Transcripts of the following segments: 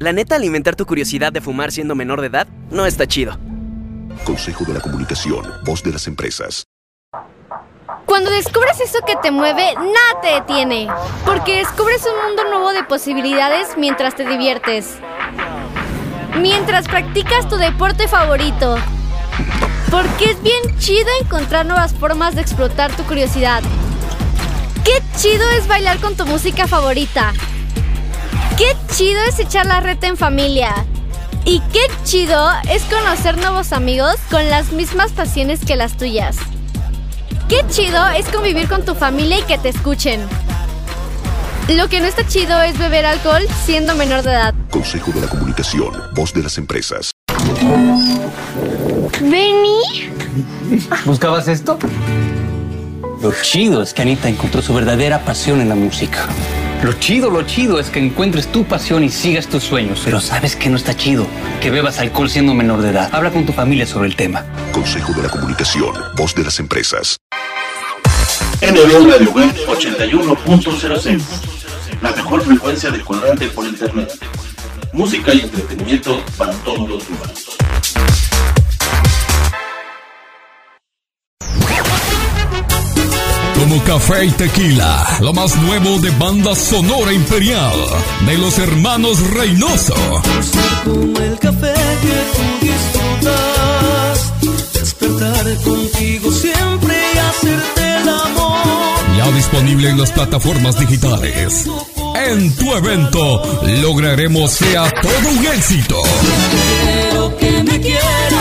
La neta, alimentar tu curiosidad de fumar siendo menor de edad no está chido. Consejo de la Comunicación, voz de las empresas. Cuando descubres eso que te mueve, nada te detiene. Porque descubres un mundo nuevo de posibilidades mientras te diviertes. Mientras practicas tu deporte favorito. Porque es bien chido encontrar nuevas formas de explotar tu curiosidad. Qué chido es bailar con tu música favorita. Qué chido es echar la reta en familia. Y qué chido es conocer nuevos amigos con las mismas pasiones que las tuyas. Qué chido es convivir con tu familia y que te escuchen. Lo que no está chido es beber alcohol siendo menor de edad. Consejo de la Comunicación, voz de las empresas. Vení. ¿Buscabas esto? Lo chido es que Anita encontró su verdadera pasión en la música. Lo chido, lo chido es que encuentres tu pasión y sigas tus sueños. Pero ¿sabes que no está chido? Que bebas alcohol siendo menor de edad. Habla con tu familia sobre el tema. Consejo de la Comunicación, voz de las empresas. NB Radio Web 81.06 La mejor frecuencia de cuadrante por internet. Música y entretenimiento para todos los humanos. Como café y tequila, lo más nuevo de banda sonora imperial de los hermanos Reynoso. Como el café que tú disfrutas, despertar contigo siempre y hacerte el amor. Ya disponible en las plataformas digitales. En tu evento lograremos sea todo un éxito. Quiero que me quieras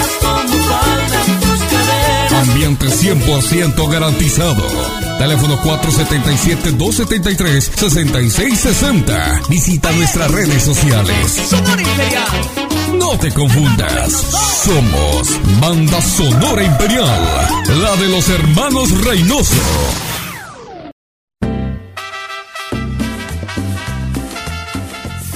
Ambiente 100% garantizado. Teléfono 477-273-6660. Visita nuestras redes sociales. Sonora Imperial. No te confundas. Somos Banda Sonora Imperial. La de los hermanos Reynoso.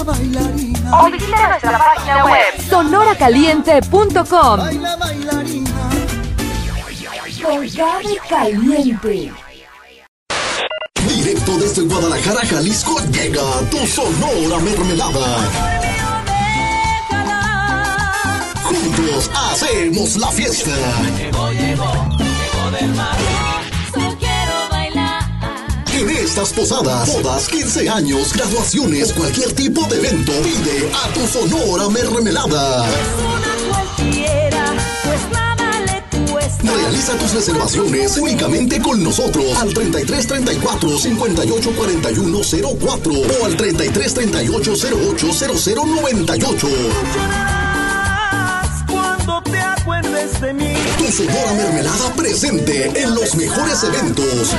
O visita nuestra página web sonoracaliente.com. Baila bailarina. Colgado Caliente. Directo desde Guadalajara, Jalisco, llega tu Sonora Mermelada. Juntos hacemos la fiesta. Llegó, llegó, llegó del mar. En estas posadas, bodas, 15 años, graduaciones, cualquier tipo de evento, pide a tu Sonora Mermelada. Una cualquiera, pues nada le cuesta. Realiza tus reservaciones únicamente con nosotros al 33 34 58 41 04 o al 33 38 08 00 98. Llorarás cuando te acuerdes de mí. Tu Sonora Mermelada presente en los mejores eventos.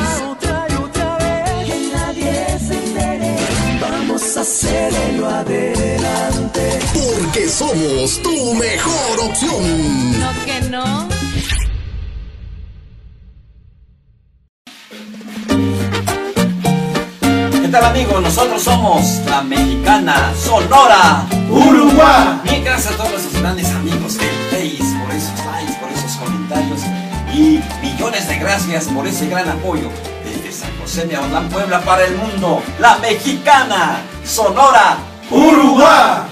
vamos a hacerlo adelante. Porque somos tu mejor opción. No que no. ¿Qué tal amigos? Nosotros somos la mexicana Sonora Uruguay. Mil gracias a todos nuestros grandes amigos del Face por esos likes, por esos comentarios y millones de gracias por ese gran apoyo. Oceñaotlán, Puebla para el mundo, la mexicana, Sonora, Uruguay.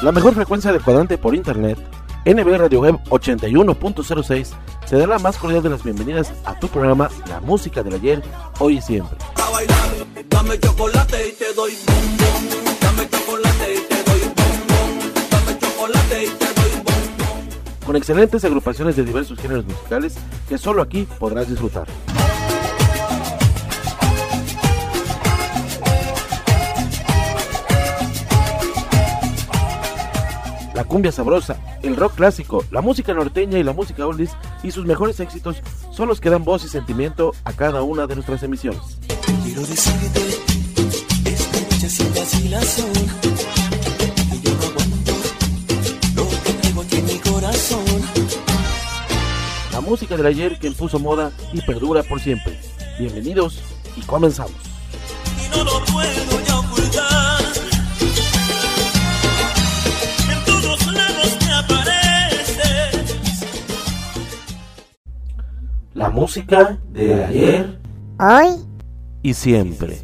La mejor frecuencia de cuadrante por internet, NB Radio Web 81.06, te da la más cordial de las bienvenidas a tu programa La Música del Ayer, Hoy y Siempre. Dame chocolate y te doy bombón. Dame chocolate y te doy bombón. Dame chocolate y te con excelentes agrupaciones de diversos géneros musicales que solo aquí podrás disfrutar. La cumbia sabrosa, el rock clásico, la música norteña y la música oldies y sus mejores éxitos son los que dan voz y sentimiento a cada una de nuestras emisiones. Quiero decirte, esta sin vacilación música del ayer que impuso moda y perdura por siempre. Bienvenidos y comenzamos. Y no lo puedo ya ocultar. En todos lados me apareces. La música de ayer, hoy y siempre.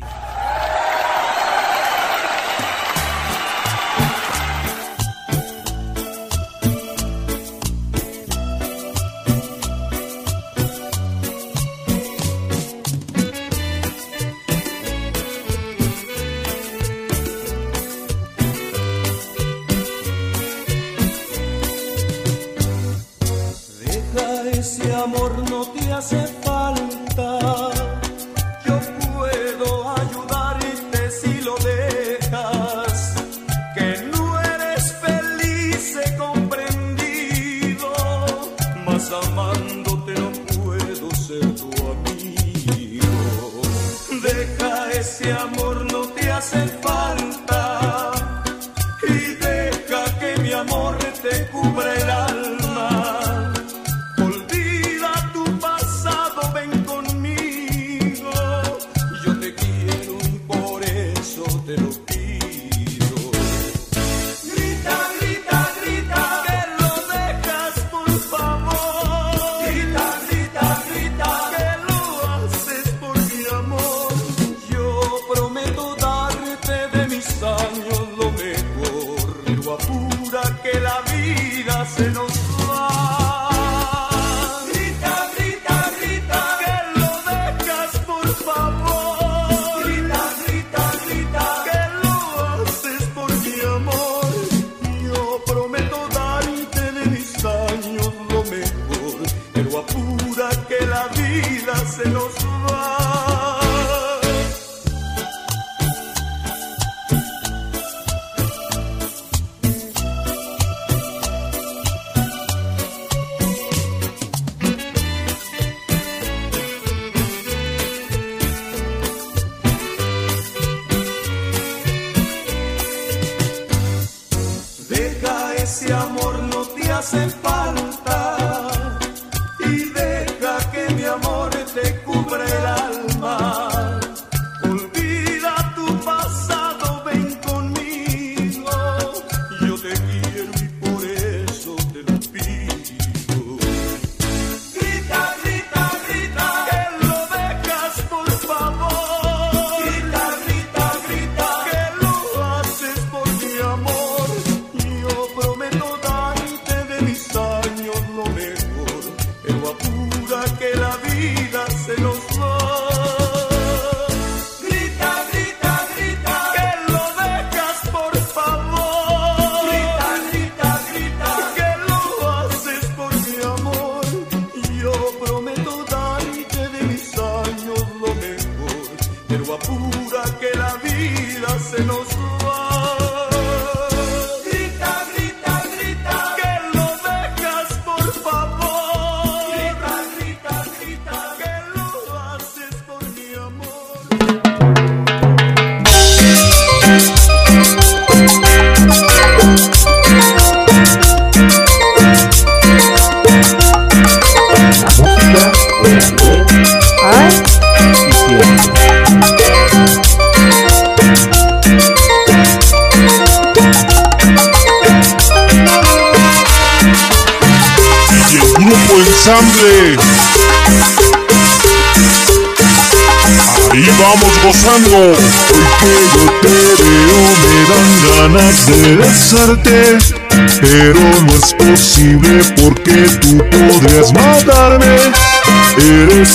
la vida se nos va.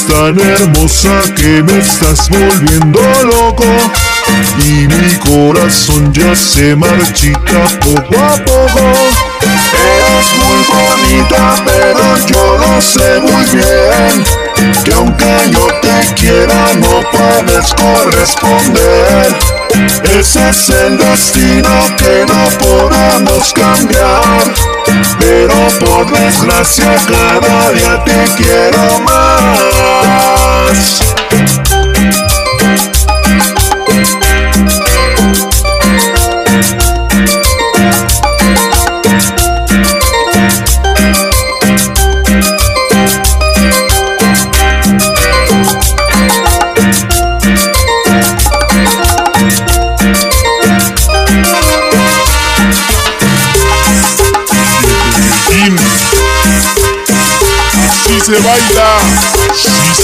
Tan hermosa que me estás volviendo loco. Y mi corazón ya se marchita poco a poco. Eres muy bonita pero yo lo sé muy bien Que aunque yo te quiera no puedes corresponder. Ese es el destino que no podemos cambiar Pero por desgracia cada día te quiero más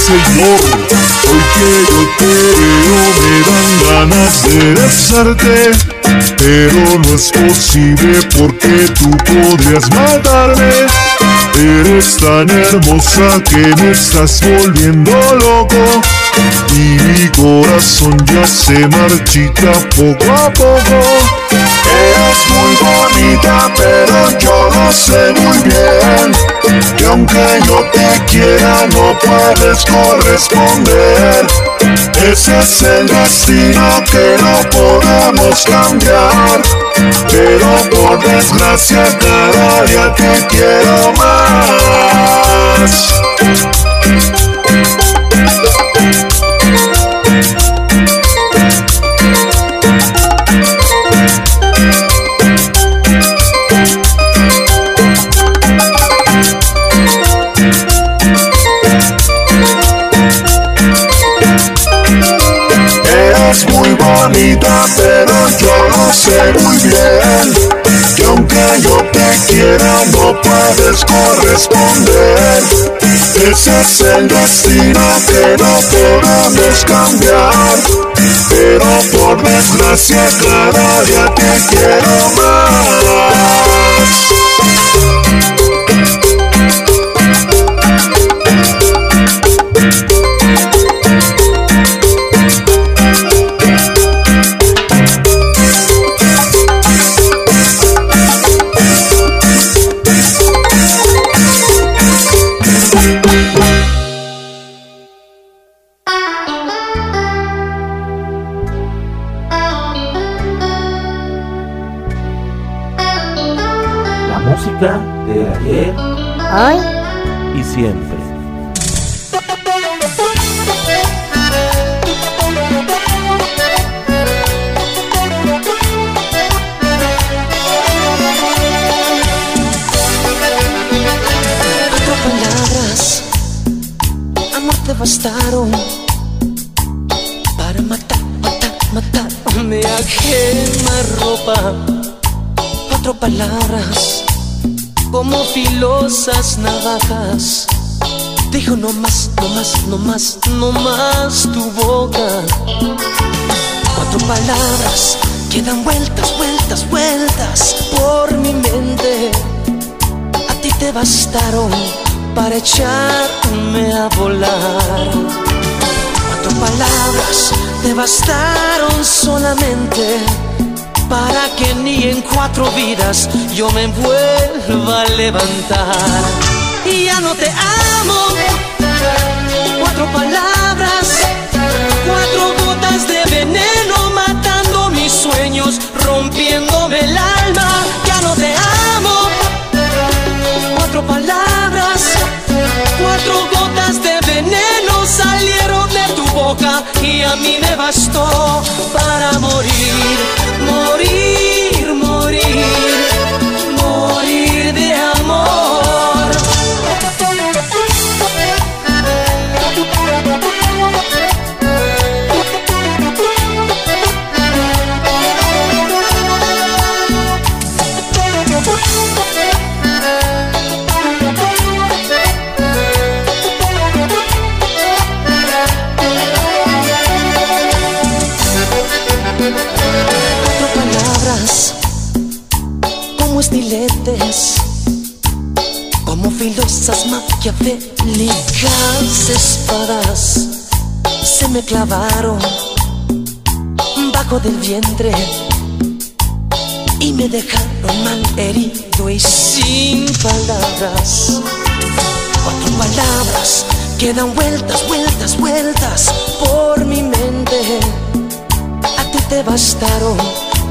señor. Hoy que yo te veo me dan ganas de besarte. Pero no es posible porque tú podrías matarme. Eres tan hermosa que me estás volviendo loco. Y mi corazón ya se marchita poco a poco pero yo lo sé muy bien. Que aunque yo te quiera no puedes corresponder. Ese es el destino que no podemos cambiar. Pero por desgracia cada día te quiero más pero yo lo sé muy bien Que aunque yo te quiera no puedes corresponder. Ese es el destino que no podemos cambiar. Pero por desgracia cada día te quiero más bastaron para matar, matar, matarme a quemarropa. Cuatro palabras, como filosas navajas. Dijo no más, no más, no más, no más tu boca. Cuatro palabras que dan vueltas, vueltas, vueltas por mi mente a ti te bastaron para echarme a volar. Cuatro palabras te bastaron solamente para que ni en cuatro vidas yo me vuelva a levantar. Y ya no te amo. Cuatro palabras, y a mí me bastó para morir, maquiavélicas espadas se me clavaron bajo del vientre y me dejaron mal herido y sin palabras. Cuatro palabras que dan vueltas, vueltas, vueltas por mi mente. A ti te bastaron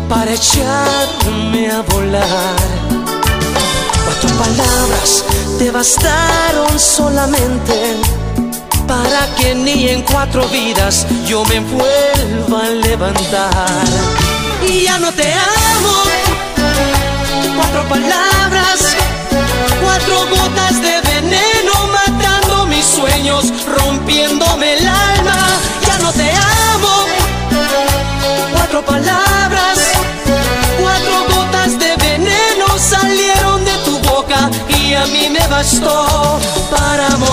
para echarme a volar. Cuatro palabras te bastaron solamente para que ni en cuatro vidas yo me vuelva a levantar. Y ya no te amo. Cuatro palabras, cuatro gotas de veneno matando mis sueños, rompiéndome el alma. Ya no te amo. Cuatro palabras, mí me bastó para morir,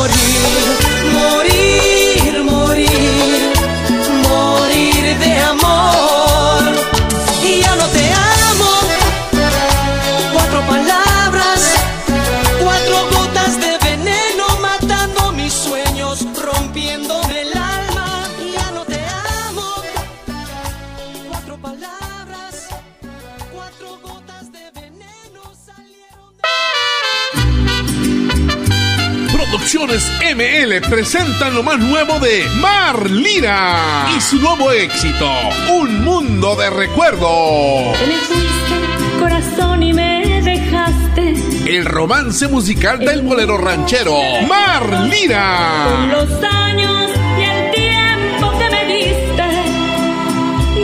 ML presentan lo más nuevo de Mar Lira y su nuevo éxito, Un Mundo de Recuerdos. Te me fuiste, corazón, y me dejaste. El romance musical del bolero ranchero, Mar Con Lira. los años y el tiempo que me diste,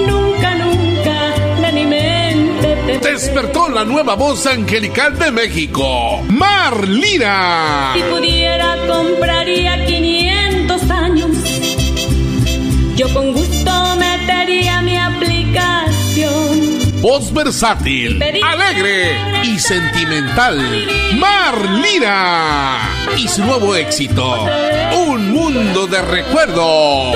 nunca, nunca de mi mente te Despertó la nueva voz angelical de México, Mar Lira. Si pudiera, compraría Voz versátil, alegre y sentimental. Mar Lira. Y su nuevo éxito, Un Mundo de Recuerdos.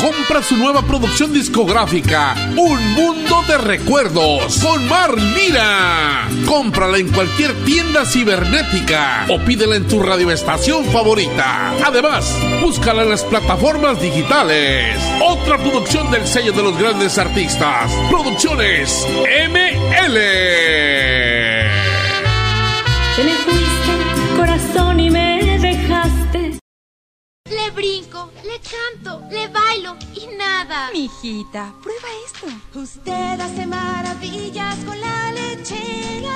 Compra su nueva producción discográfica, Un Mundo de Recuerdos, con Mar Lira. Cómprala en cualquier tienda cibernética o pídela en tu radioestación favorita. Además, búscala en las plataformas digitales. Otra producción del sello de los grandes artistas. Producciones ML. Te me fuiste, corazón, y me dejaste. Le brinco, le canto, le bailo y nada. Mijita, prueba. Usted hace maravillas con la lechera.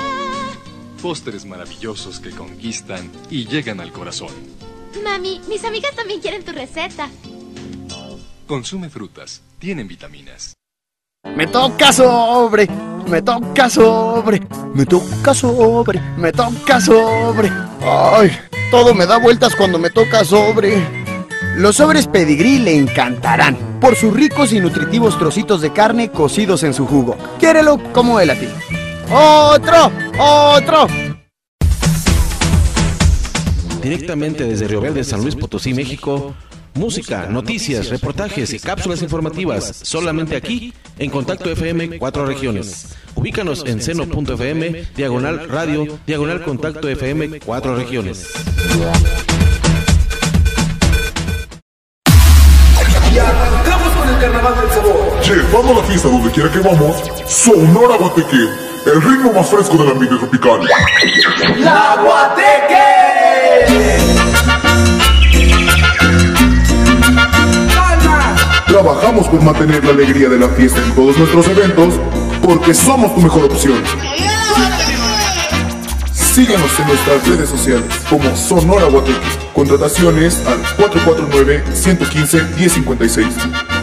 Pósteres maravillosos que conquistan y llegan al corazón. Mami, mis amigas también quieren tu receta. Consume frutas, tienen vitaminas. Me toca sobre, me toca sobre, me toca sobre, me toca sobre. Ay, todo me da vueltas cuando me toca sobre. Los sobres pedigrí le encantarán por sus ricos y nutritivos trocitos de carne cocidos en su jugo. Quiérelo como él a ti. ¡Otro! ¡Otro! Directamente desde Río Verde, San Luis Potosí, México. Música, noticias, reportajes y cápsulas informativas solamente aquí en Contacto FM Cuatro Regiones. Ubícanos en seno.fm, diagonal radio, diagonal Contacto FM Cuatro Regiones. Llevando la fiesta donde quiera que vamos, Sonora Guateque, el ritmo más fresco del ambiente tropical. ¡La Trabajamos por mantener la alegría de la fiesta en todos nuestros eventos, porque somos tu mejor opción. Síguenos en nuestras redes sociales como Sonora Guateque. Contrataciones al 449-115-1056.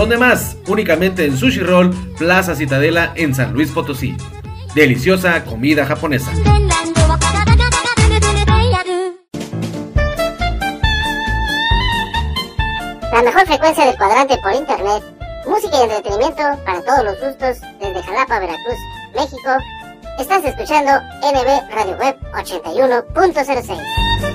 ¿Dónde más? Únicamente en Sushi Roll, Plaza Citadela en San Luis Potosí. Deliciosa comida japonesa. La mejor frecuencia del cuadrante por internet. Música y entretenimiento para todos los gustos desde Jalapa, Veracruz, México. Estás escuchando NB Radio Web 81.06.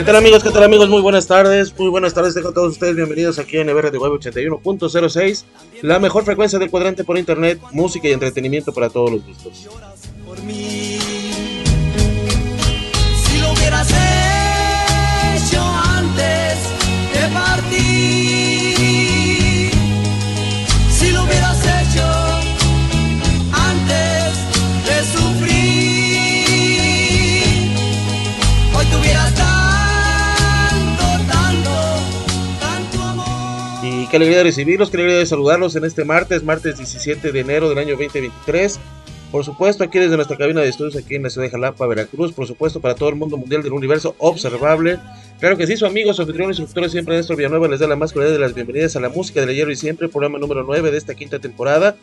¿Qué tal amigos? ¿Qué tal amigos? Muy buenas tardes. Muy buenas tardes a todos ustedes. Bienvenidos aquí en NBR de Web 81.06. La mejor frecuencia del cuadrante por internet. Música y entretenimiento para todos los gustos. por mí. Qué alegría de recibirlos, qué alegría de saludarlos en este martes, martes 17 de enero del año 2023. Por supuesto, aquí desde nuestra cabina de estudios, aquí en la ciudad de Jalapa, Veracruz. Por supuesto, para todo el mundo mundial del universo observable. Claro que sí, su amigo, su anfitrión instructor siempre, Néstor Villanueva, les da la más cordial de las bienvenidas a la música del ayer y siempre, programa número 9 de esta quinta temporada.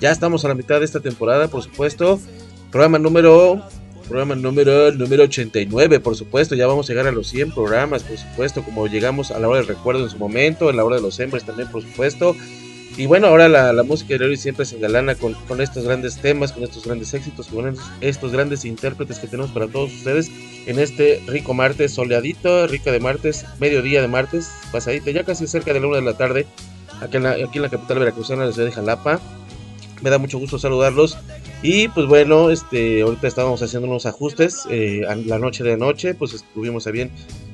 Ya estamos a la mitad de esta temporada, por supuesto. Programa número programa número número 89, por supuesto, ya vamos a llegar a los 100 programas, por supuesto, como llegamos a la hora del recuerdo en su momento, en la hora de los hembres también, por supuesto. Y bueno, ahora la, música de hoy siempre se engalana con, estos grandes temas, con estos grandes éxitos, con estos, grandes intérpretes que tenemos para todos ustedes en este rico martes soleadito, rica de martes, mediodía de martes, pasadito, ya casi cerca de la una de la tarde, aquí en la, aquí en la capital veracruzana, la ciudad de Jalapa. Me da mucho gusto saludarlos. Y pues bueno, este, ahorita estábamos haciendo unos ajustes eh, la noche de anoche, pues estuvimos a bien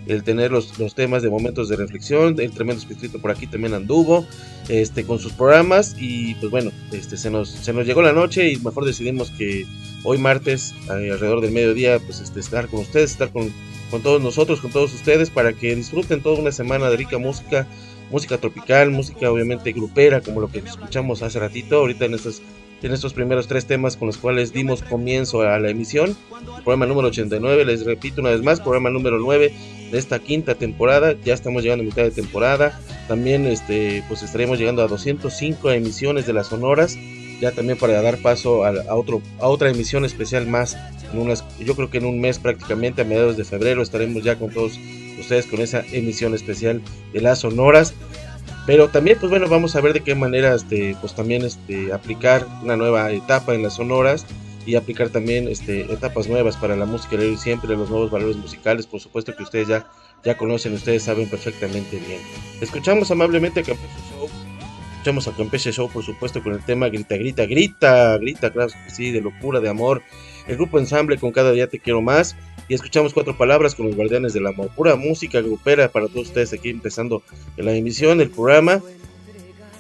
el tener los, los temas de momentos de reflexión, el tremendo espíritu por aquí también anduvo, este, con sus programas y pues bueno, este, se nos, se nos llegó la noche y mejor decidimos que hoy martes, eh, alrededor del mediodía, pues este, estar con ustedes, estar con, con todos nosotros, con todos ustedes, para que disfruten toda una semana de rica música, música tropical, música obviamente grupera, como lo que escuchamos hace ratito, ahorita en estos, en estos primeros tres temas con los cuales dimos comienzo a la emisión, programa número 89, les repito una vez más, programa número 9 de esta quinta temporada, ya estamos llegando a mitad de temporada, también este, pues estaremos llegando a 205 emisiones de las sonoras, ya también para dar paso a, otro, a otra emisión especial más, en unas, yo creo que en un mes prácticamente, a mediados de febrero, estaremos ya con todos ustedes con esa emisión especial de las sonoras. Pero también, pues bueno, vamos a ver de qué manera, este, pues también, este, aplicar una nueva etapa en las sonoras y aplicar también, este, etapas nuevas para la música y siempre los nuevos valores musicales, por supuesto que ustedes ya, ya conocen, ustedes saben perfectamente bien. Escuchamos amablemente a Escuchamos a Campeche Show, por supuesto, con el tema Grita, Grita, Grita, Grita, claro que sí, de locura, de amor. El grupo ensamble con Cada Día Te Quiero Más y escuchamos cuatro palabras con los guardianes del amor. Pura música grupera para todos ustedes aquí empezando la emisión, el programa.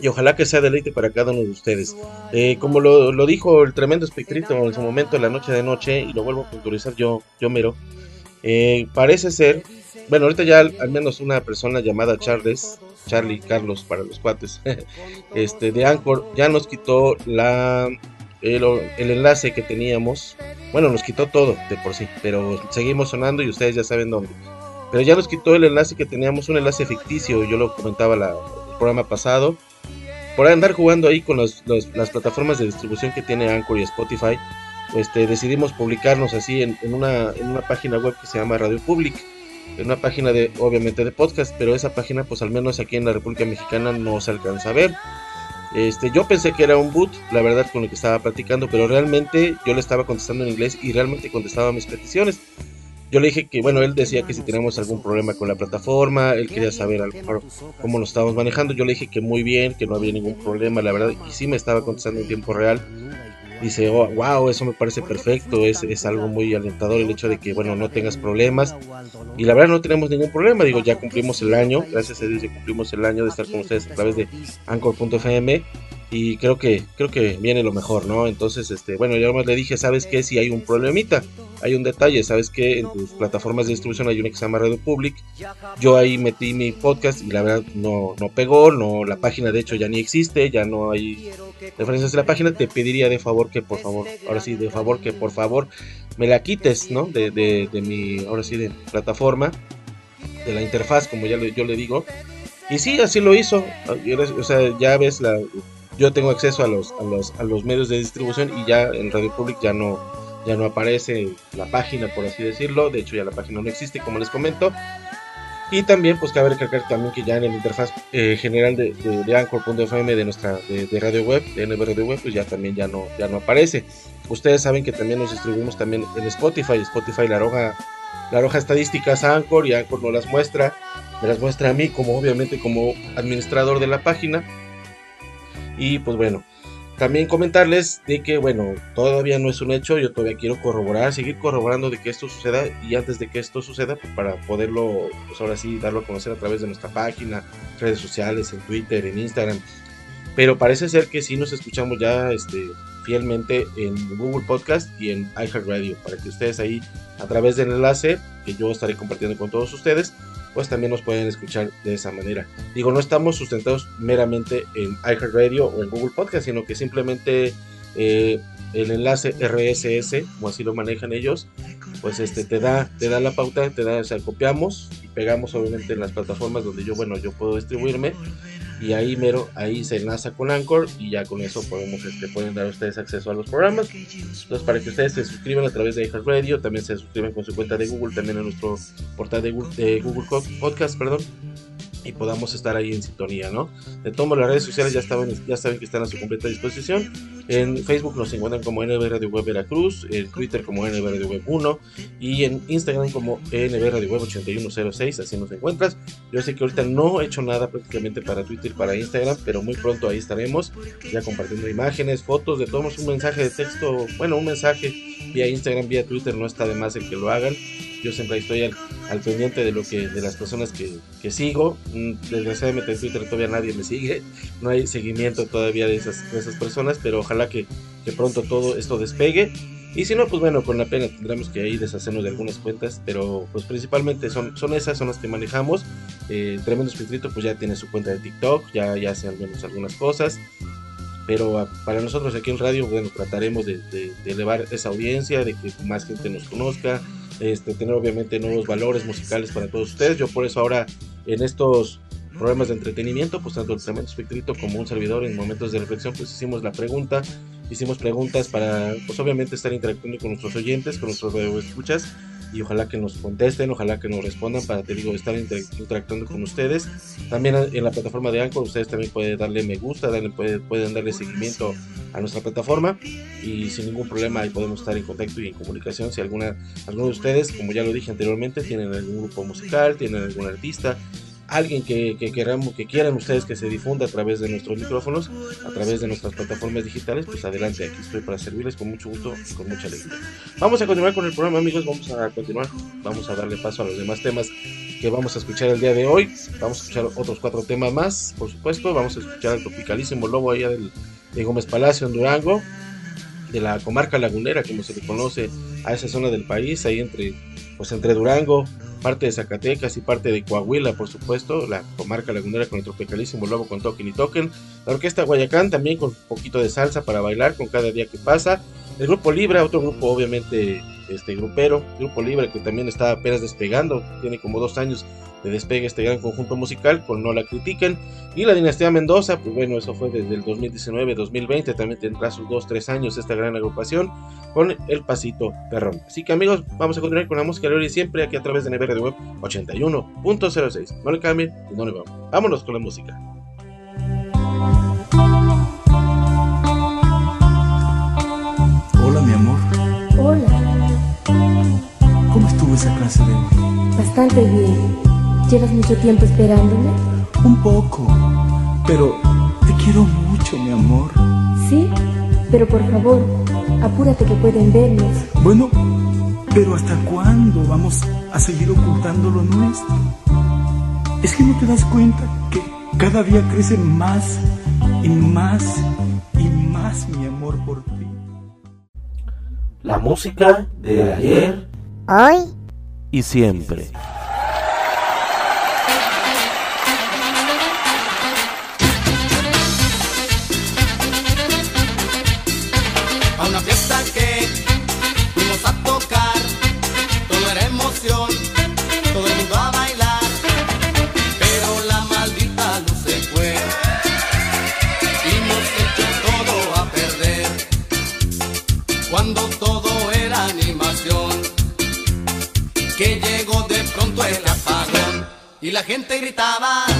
Y ojalá que sea deleite para cada uno de ustedes. Eh, como lo, lo, dijo el tremendo espectrito en su momento en la noche de noche, y lo vuelvo a puntualizar yo, yo mero, eh, parece ser, bueno, ahorita ya al, menos una persona llamada Charles, Charlie Carlos para los cuates, este, de Anchor, ya nos quitó la, el, enlace que teníamos. Bueno, nos quitó todo de por sí, pero seguimos sonando y ustedes ya saben dónde. Pero ya nos quitó el enlace que teníamos, un enlace ficticio, yo lo comentaba la, el programa pasado. Por andar jugando ahí con las plataformas de distribución que tiene Anchor y Spotify, este, decidimos publicarnos así en, una, en una página web que se llama Radio Public. En una página de, obviamente, de podcast, pero esa página, pues al menos aquí en la República Mexicana no se alcanza a ver. Este, yo pensé que era un boot, la verdad, con lo que estaba platicando, pero realmente yo le estaba contestando en inglés y realmente contestaba mis peticiones. Yo le dije que, bueno, él decía que si teníamos algún problema con la plataforma, él quería saber cómo lo estábamos manejando. Yo le dije que muy bien, que no había ningún problema, la verdad, y sí me estaba contestando en tiempo real. Dice, oh, wow, eso me parece perfecto, es, es algo muy alentador el hecho de que, bueno, no tengas problemas. Y la verdad no tenemos ningún problema, digo, ya cumplimos el año, gracias a Dios ya cumplimos el año de estar con ustedes a través de Anchor.fm. y creo que creo que viene lo mejor, ¿no? Entonces, este, bueno, yo le dije, ¿sabes qué? Si hay un problemita, hay un detalle, ¿sabes qué? En tus plataformas de distribución hay una que se llama Radio Public. Yo ahí metí mi podcast y la verdad no, no pegó, no, la página de hecho ya ni existe, ya no hay referencias de la página. Te pediría de favor que por favor, ahora sí, de favor que por favor me la quites, ¿no? De, de, de mi, ahora sí, de plataforma, de la interfaz, como ya le, yo le digo. Y sí, así lo hizo. O sea, ya ves la yo tengo acceso a los, a los, a los medios de distribución y ya en Radio Public ya no, ya no aparece la página, por así decirlo. De hecho, ya la página no existe, como les comento. Y también, pues cabe recalcar también que ya en el interfaz eh, general de, de, de Anchor.fm de nuestra de, radio web, de NB Radio Web, pues ya también ya no, ya no aparece. Ustedes saben que también nos distribuimos también en Spotify. Spotify la arroja, la estadísticas a Anchor y Anchor no las muestra. Me las muestra a mí como obviamente como administrador de la página y pues bueno, también comentarles de que, bueno, todavía no es un hecho, yo todavía quiero corroborar, seguir corroborando de que esto suceda y antes de que esto suceda, pues para poderlo, pues ahora sí, darlo a conocer a través de nuestra página, redes sociales, en Twitter, en Instagram. Pero parece ser que sí nos escuchamos ya este, fielmente en Google Podcast y en iHeartRadio, para que ustedes ahí, a través del enlace que yo estaré compartiendo con todos ustedes, pues también nos pueden escuchar de esa manera. Digo, no estamos sustentados meramente en iHeartRadio o en Google Podcast, sino que simplemente eh, el enlace RSS, como así lo manejan ellos, pues este te da, te da la pauta, te da, o sea, copiamos y pegamos obviamente en las plataformas donde yo, bueno, yo puedo distribuirme y ahí mero, ahí se enlaza con Anchor y ya con eso podemos, este, pueden dar ustedes acceso a los programas. Entonces para que ustedes se suscriban a través de iHeartRadio, también se suscriban con su cuenta de Google, también a nuestro portal de Google, de Podcast, perdón y podamos estar ahí en sintonía, ¿no? De todas las redes sociales ya saben, ya saben que están a su completa disposición. En Facebook nos encuentran como NB Radio Web Veracruz, en Twitter como NB Radio Web 1 y en Instagram como NB Radio Web 8106, así nos encuentras. Yo sé que ahorita no he hecho nada prácticamente para Twitter, para Instagram, pero muy pronto ahí estaremos ya compartiendo imágenes, fotos, de todos un mensaje de texto, bueno, un mensaje vía Instagram, vía Twitter, no está de más el que lo hagan. Yo siempre estoy al, al pendiente de lo que de las personas que, que, sigo. Desgraciadamente en Twitter todavía nadie me sigue. No hay seguimiento todavía de esas, de esas personas, pero ojalá que, que pronto todo esto despegue. Y si no, pues bueno, con la pena tendremos que ahí deshacernos de algunas cuentas, pero pues principalmente son, son esas, son las que manejamos. Eh, Tremendo Espíritu pues ya tiene su cuenta de TikTok, ya, ya hace al menos algunas cosas. Pero para nosotros aquí en radio, bueno, trataremos de elevar esa audiencia, de que más gente nos conozca, este, tener obviamente nuevos valores musicales para todos ustedes. Yo por eso ahora en estos programas de entretenimiento, pues tanto el tremendo espectrito como un servidor en momentos de reflexión, pues hicimos la pregunta, hicimos preguntas para, pues obviamente estar interactuando con nuestros oyentes, con nuestros escuchas y ojalá que nos contesten, ojalá que nos respondan para, te digo, estar interactuando con ustedes. También en la plataforma de Anchor ustedes también pueden darle me gusta, darle, pueden darle seguimiento a nuestra plataforma y sin ningún problema ahí podemos estar en contacto y en comunicación. Si alguna, alguno de ustedes, como ya lo dije anteriormente, tienen algún grupo musical, tienen algún artista, alguien que, que, queramos, que quieran ustedes que se difunda a través de nuestros micrófonos, a través de nuestras plataformas digitales, pues adelante, aquí estoy para servirles con mucho gusto y con mucha alegría. Vamos a continuar con el programa, amigos, vamos a continuar, vamos a darle paso a los demás temas que vamos a escuchar el día de hoy. Vamos a escuchar otros cuatro temas más, por supuesto, vamos a escuchar el tropicalísimo lobo allá del, de Gómez Palacio en Durango, de la comarca lagunera, como se le conoce a esa zona del país, ahí entre, pues entre Durango, parte de Zacatecas y parte de Coahuila, por supuesto, la comarca lagunera con el tropicalísimo lobo con token y token, la orquesta Guayacán también con un poquito de salsa para bailar con cada día que pasa, el grupo Libra, otro grupo obviamente este grupero, grupo Libre que también está apenas despegando, tiene como dos años de despegue este gran conjunto musical con No la critiquen y la dinastía Mendoza, pues bueno, eso fue desde el 2019-2020, también tendrá sus dos, tres años esta gran agrupación con el pasito perrón. Así que amigos, vamos a continuar con la música de hoy siempre aquí a través de NBR de Web 81.06. No le cambien y no le vamos. Vámonos con la música. Hola mi amor. Hola. ¿Cómo estuvo esa clase de hoy? Bastante bien. ¿Llevas mucho tiempo esperándome? Un poco. Pero te quiero mucho, mi amor. Sí, pero por favor, apúrate que pueden vernos. Bueno, pero ¿hasta cuándo vamos a seguir ocultando lo nuestro? Es que no te das cuenta que cada día crece más y más y más mi amor por ti. La música de ayer Hoy y siempre. La gente gritaba.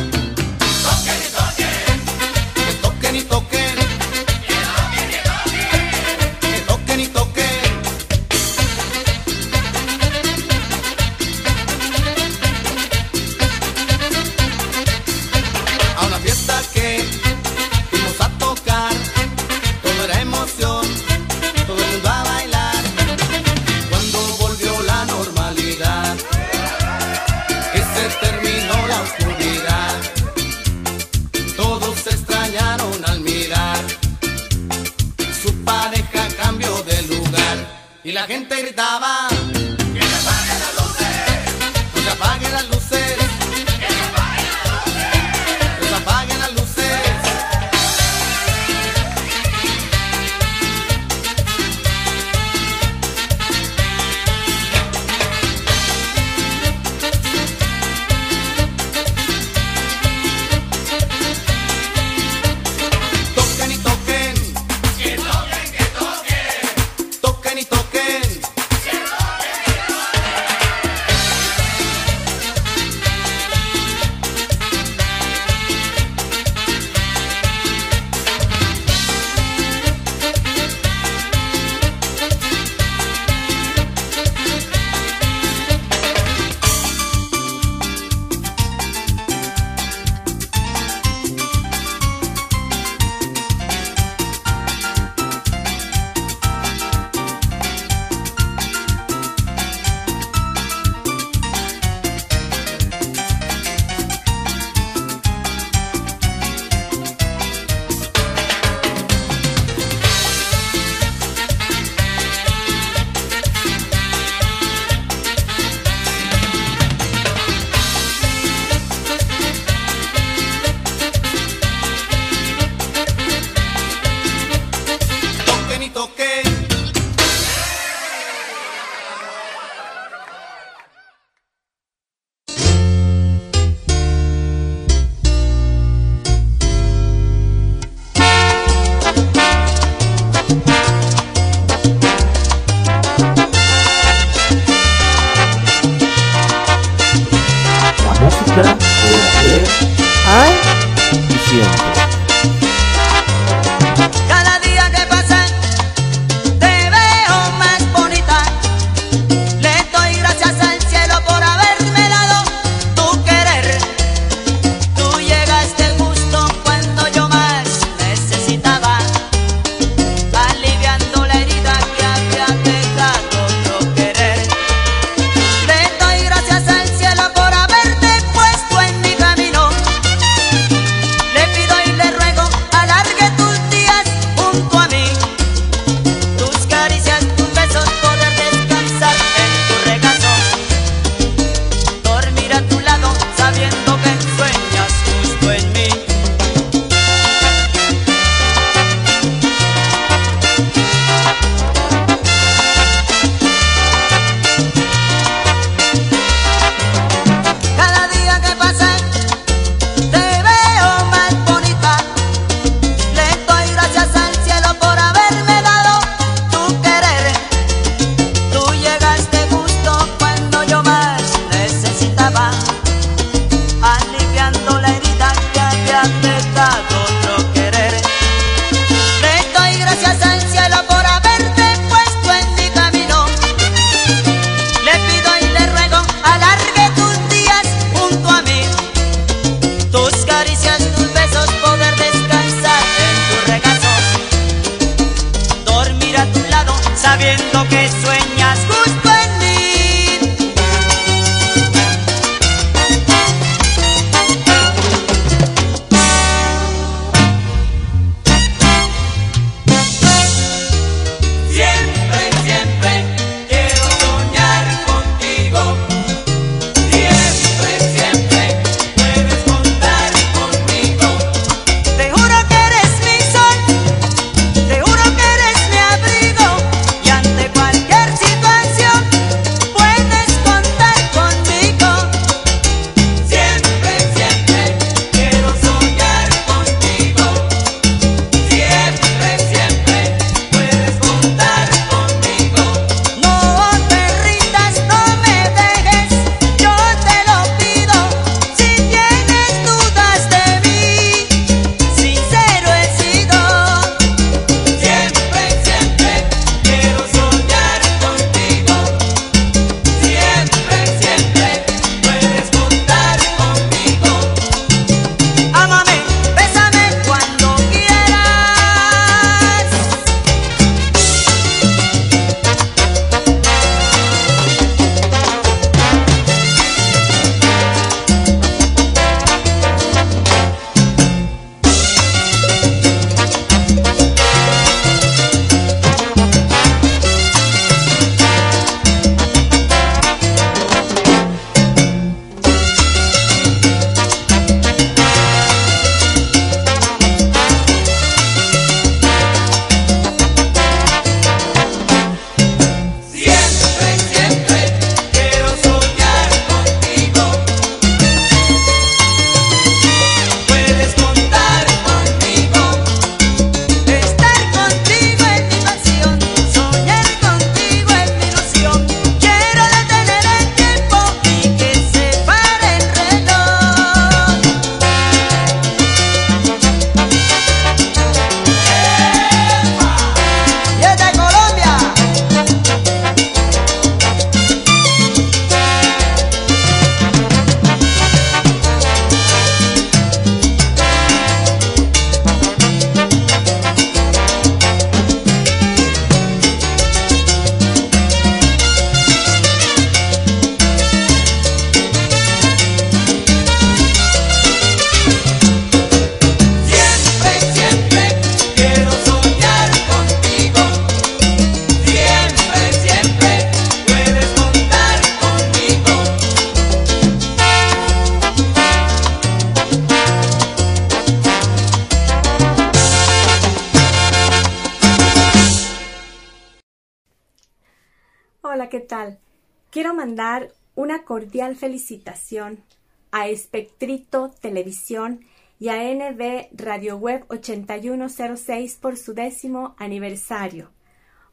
Espectrito Televisión y a NB Radio Web 8106 por su décimo aniversario.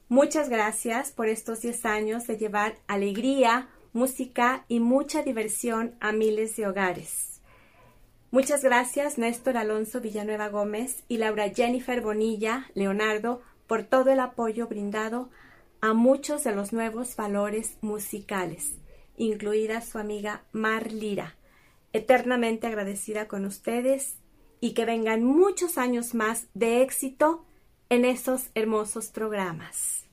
Muchas gracias por estos 10 años de llevar alegría, música y mucha diversión a miles de hogares. Muchas gracias Néstor Alonso Villanueva Gómez y Laura Jennifer Bonilla Leonardo por todo el apoyo brindado a muchos de los nuevos valores musicales, incluida su amiga Mar Lira. Eternamente agradecida con ustedes y que vengan muchos años más de éxito en esos hermosos programas.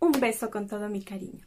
Un beso con todo mi cariño.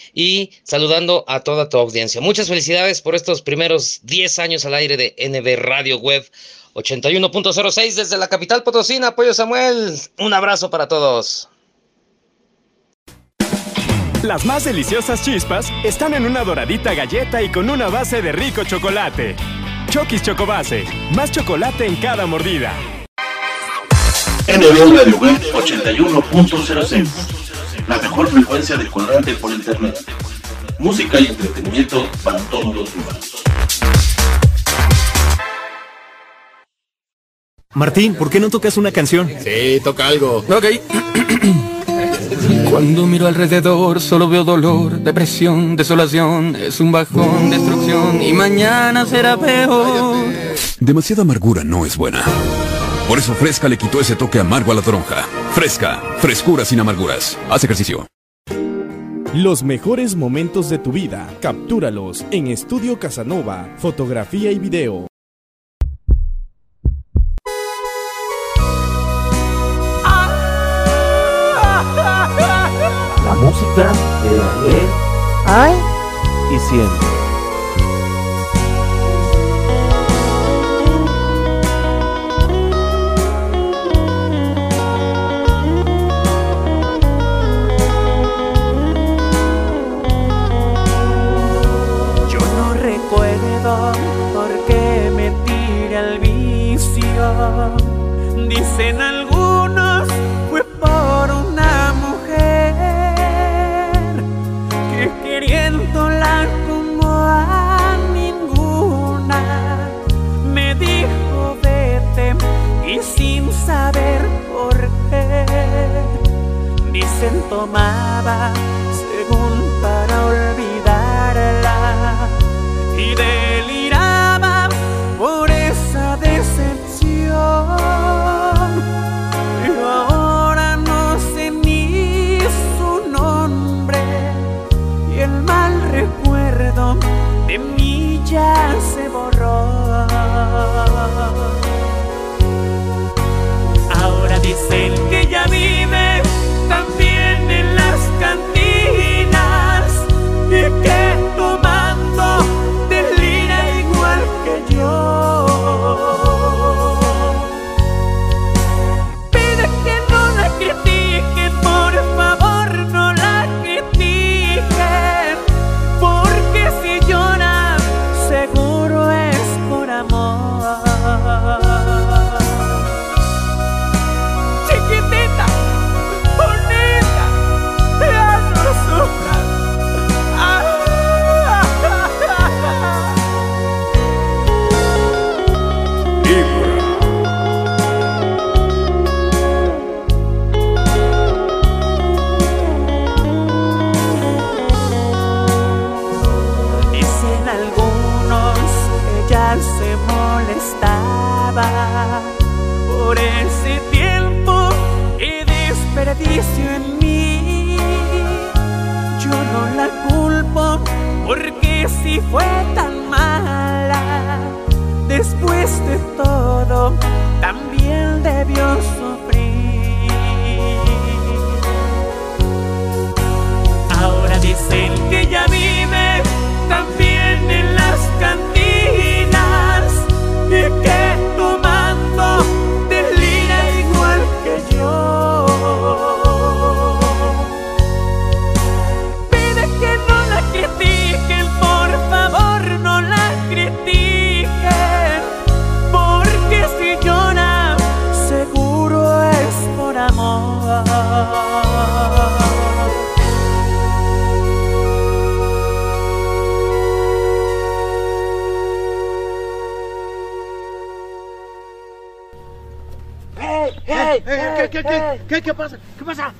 y saludando a toda tu audiencia. Muchas felicidades por estos primeros 10 años al aire de NB Radio Web 81.06 desde la capital potosina. Apoyo Samuel. Un abrazo para todos. Las más deliciosas chispas están en una doradita galleta y con una base de rico chocolate. Chokis Chocobase, más chocolate en cada mordida. NB Radio Web 81.06 la mejor frecuencia del cuadrante por internet. Música y entretenimiento para todos los humanos. Martín, ¿por qué no tocas una canción? Sí, toca algo. Ok. Cuando miro alrededor solo veo dolor, depresión, desolación, es un bajón, destrucción y mañana será peor. Demasiada amargura no es buena. Por eso Fresca le quitó ese toque amargo a la toronja. Fresca, frescura sin amarguras. Haz ejercicio. Los mejores momentos de tu vida, captúralos en Estudio Casanova, fotografía y video. La música de ayer, hoy y siempre. Dicen algunos fue por una mujer que queriéndola como a ninguna me dijo vete y sin saber por qué dicen tomaba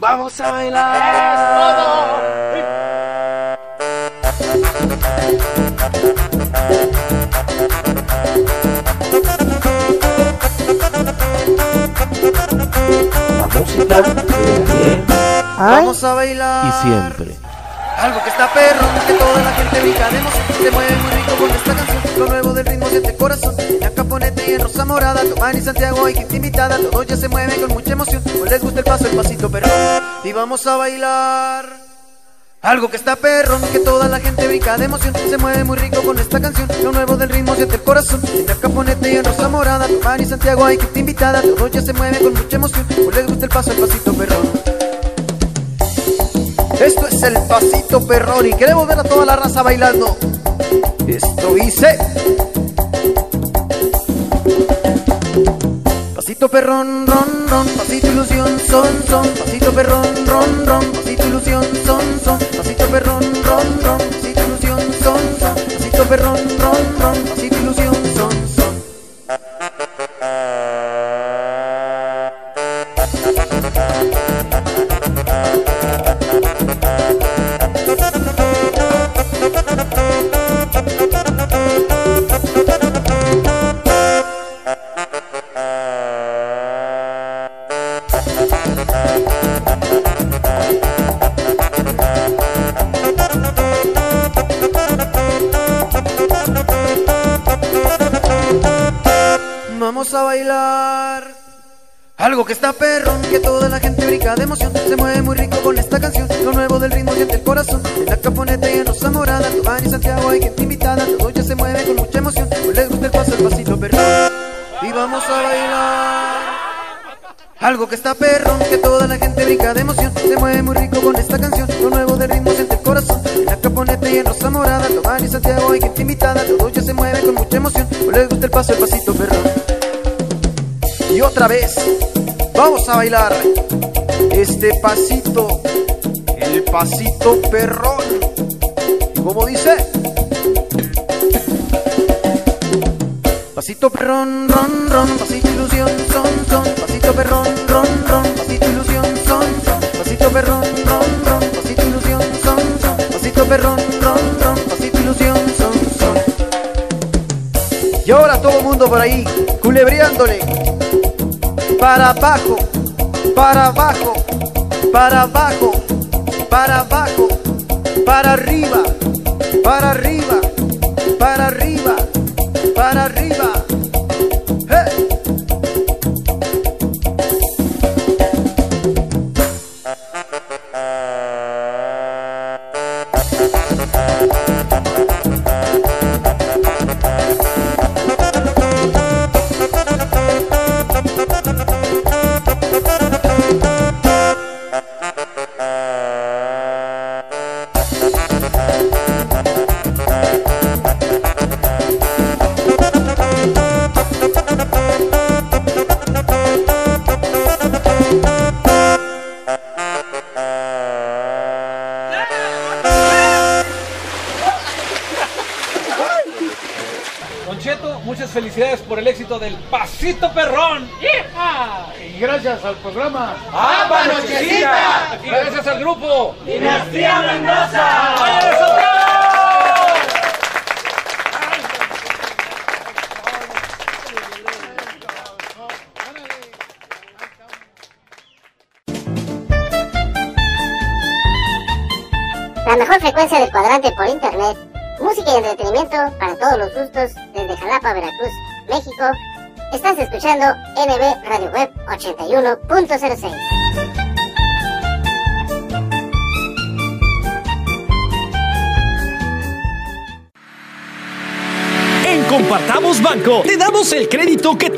Vamos a bailar. La música bien. Vamos a bailar. Y siempre. Algo que está perro, que toda la gente brinca de emoción. Se mueve muy rico con esta canción Lo nuevo del ritmo siente el corazón. En Caponete y en Rosa Morada Tomán y Santiago hay gente invitada. Todos ya se mueven con mucha emoción Pues les gusta el paso, el pasito perro Y vamos a bailar. Algo que está perro, que toda la gente brinca de emoción. Se mueve muy rico con esta canción Lo nuevo del ritmo siente el corazón. En Caponete y en Rosa Morada Tomán y Santiago hay gente invitada. Todos ya se mueven con mucha emoción Pues les gusta el paso, el pasito perro esto es el pasito perrón y queremos ver a toda la raza bailando. Esto dice. Pasito perrón, ron, ron, pasito ilusión, son, son, pasito perrón, ron, ron, pasito ilusión, son, son, pasito perrón, ron, ron, pasito ilusión, son, son, pasito perrón, Algo que está perro, que toda la gente brinca de emoción. Se mueve muy rico con esta canción Lo nuevo del ritmo siente el corazón. En la caponeta y en Rosa Morada Tomán y Santiago hay gente invitada. Todos ya se mueven con mucha emoción Pues les gusta el paso, el pasito perro Y vamos a bailar. Algo que está perro, que toda la gente brinca de emoción. Se mueve muy rico con esta canción Lo nuevo del ritmo siente el corazón. En la caponeta y en Rosa Morada Tomán y Santiago hay gente invitada. Todos ya se mueven con mucha emoción Pues les gusta el paso, el pasito perro y otra vez vamos a bailar este pasito, el pasito perrón. ¿Cómo dice? Pasito perrón, ron, ron, pasito ilusión, son, son, pasito perrón, ron, ron, pasito ilusión, son, son, pasito perrón, ron, ron, pasito ilusión, son, son, pasito perrón, ron, ron, pasito ilusión, son, son. Y ahora todo mundo por ahí, culebreándole para abajo, para abajo, para abajo, para abajo, para arriba, para arriba, para arriba, para arriba. Del Pasito Perrón. Y gracias al programa. ¡Amba Nochecita! Y gracias al grupo Dinastía Mendoza. ¡Vaya nosotros! La mejor frecuencia del cuadrante por internet. Música y entretenimiento para todos los gustos desde Jalapa, Veracruz, México. Estás escuchando NB Radio Web 81.06. En Compartamos Banco te damos el crédito que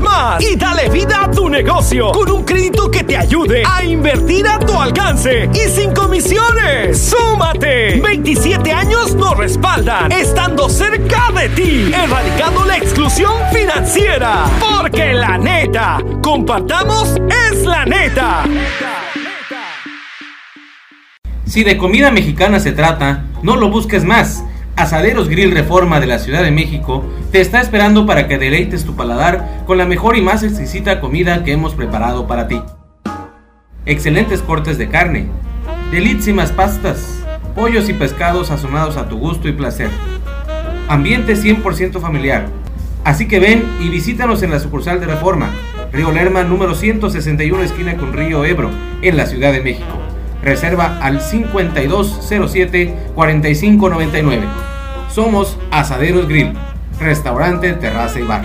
más y dale vida a tu negocio con un crédito que te ayude a invertir a tu alcance y sin comisiones. ¡Súmate! 27 años nos respaldan, estando cerca de ti, erradicando la exclusión financiera. Porque la neta, compartamos, es la neta. Si de comida mexicana se trata, no lo busques más. Asaderos Grill Reforma de la Ciudad de México te está esperando para que deleites tu paladar con la mejor y más exquisita comida que hemos preparado para ti. Excelentes cortes de carne, delísimas pastas, pollos y pescados sazonados a tu gusto y placer. Ambiente 100% familiar. Así que ven y visítanos en la sucursal de Reforma, Río Lerma número 161 esquina con Río Ebro, en la Ciudad de México. Reserva al 5207-4599. Somos Asaderos Grill, restaurante, terraza y bar.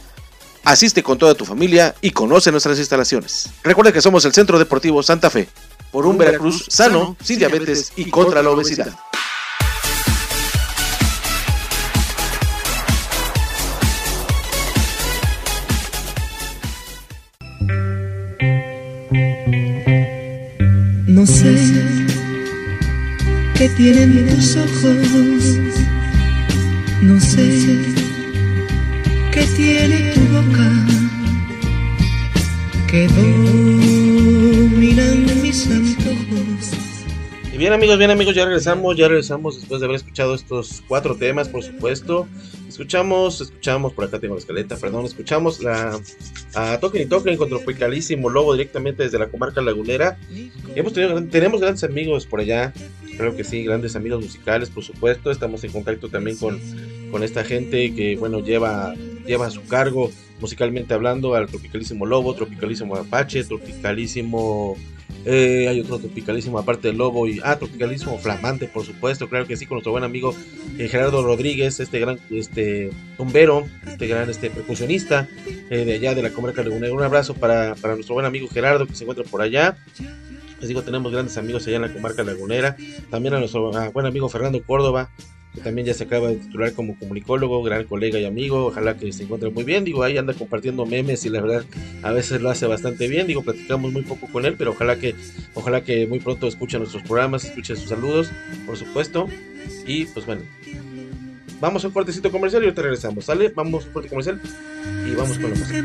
Asiste con toda tu familia y conoce nuestras instalaciones. Recuerda que somos el Centro Deportivo Santa Fe, por un Veracruz sano, sin diabetes y contra la obesidad. No sé qué tienen tus ojos, no sé qué tiene tu boca, que dominan mis antojos. Bien amigos, bien amigos, ya regresamos, ya regresamos después de haber escuchado estos cuatro temas, por supuesto. Escuchamos, escuchamos, por acá tengo la escaleta, perdón, escuchamos la a Token y Token con Tropicalísimo Lobo directamente desde la comarca lagunera. Hemos tenido, tenemos grandes amigos por allá, creo que sí, grandes amigos musicales, por supuesto. Estamos en contacto también con, con esta gente que, bueno, lleva, lleva a su cargo, musicalmente hablando, al Tropicalísimo Lobo, Tropicalísimo Apache, Tropicalísimo eh, hay otro tropicalísimo aparte del lobo y ah, tropicalísimo flamante, por supuesto, claro que sí, con nuestro buen amigo eh, Gerardo Rodríguez, este gran este tumbero, este gran este percusionista eh, de allá de la comarca lagunera. Un abrazo para, para nuestro buen amigo Gerardo que se encuentra por allá. Les digo, tenemos grandes amigos allá en la comarca lagunera. También a nuestro ah, buen amigo Fernando Córdoba, que también ya se acaba de titular como comunicólogo, gran colega y amigo, ojalá que se encuentre muy bien, digo, ahí anda compartiendo memes y la verdad a veces lo hace bastante bien, digo, platicamos muy poco con él, pero ojalá que, ojalá que muy pronto escuche nuestros programas, escuche sus saludos, por supuesto, y pues bueno, vamos a un cortecito comercial y ahorita regresamos, ¿sale? Vamos a un corte comercial y vamos con la música.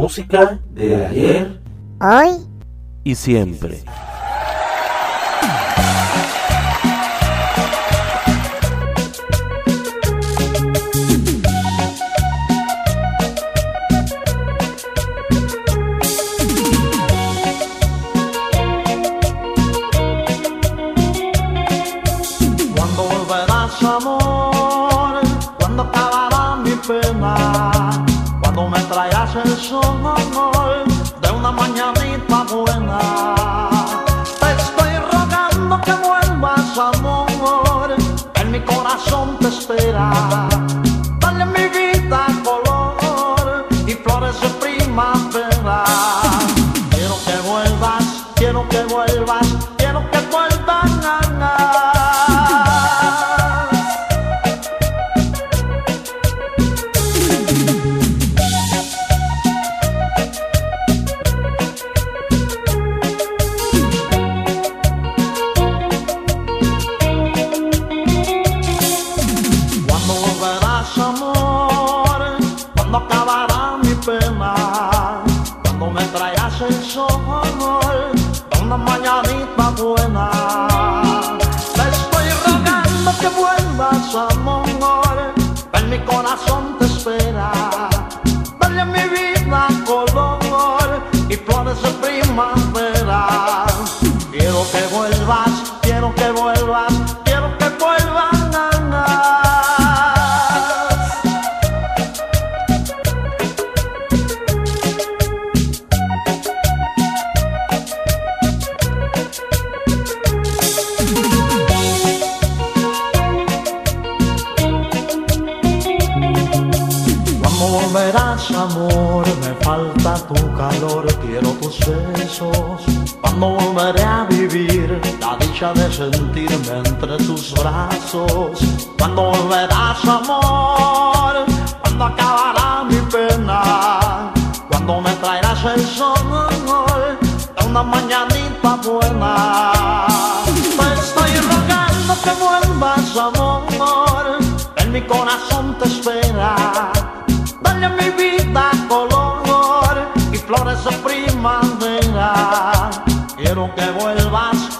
Música de ayer Hoy y siempre. será. me amor, me falta tu calor, quiero tus besos. Cuando volveré a vivir, la dicha de sentirme entre tus brazos. Cuando volverás amor, cuando acabará mi pena, cuando me traerás el sol de una mañanita buena. Estoy rogando que vuelvas amor, en mi corazón te espera por eso quiero que vuelvas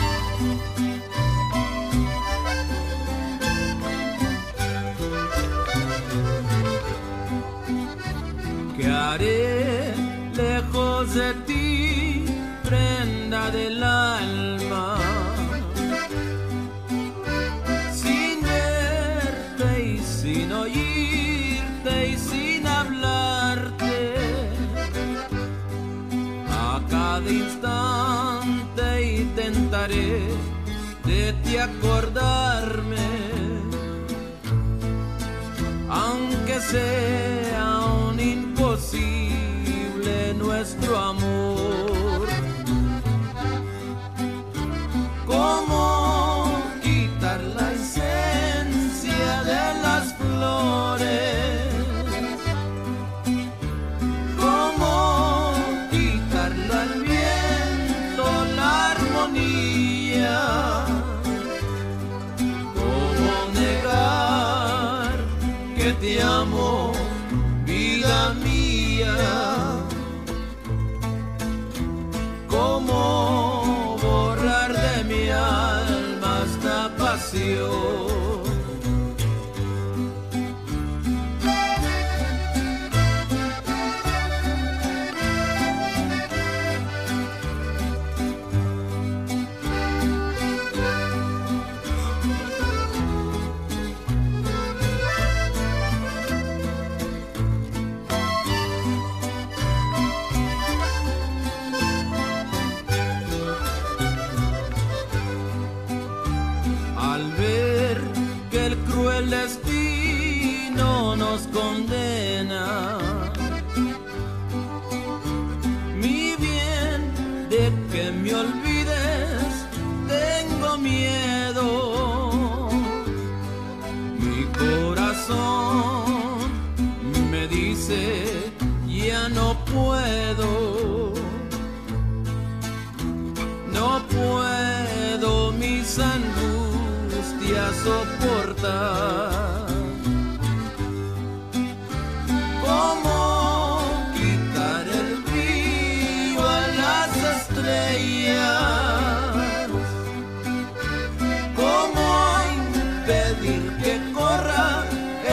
Impedir que corra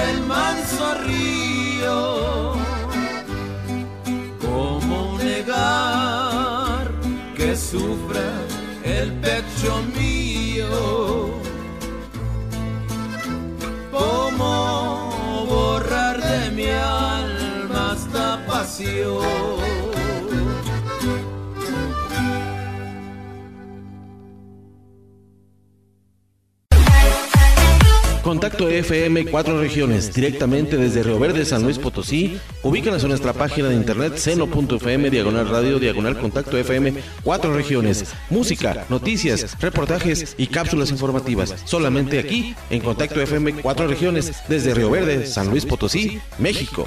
el manso río? ¿Cómo negar que sufra el pecho mío? ¿Cómo borrar de mi alma esta pasión? Contacto FM Cuatro Regiones, directamente desde Río Verde, San Luis Potosí. Ubícanos en nuestra página de internet seno.fm, diagonal radio, diagonal contacto FM Cuatro Regiones. Música, noticias, reportajes y cápsulas informativas. Solamente aquí, en Contacto FM Cuatro Regiones, desde Río Verde, San Luis Potosí, México.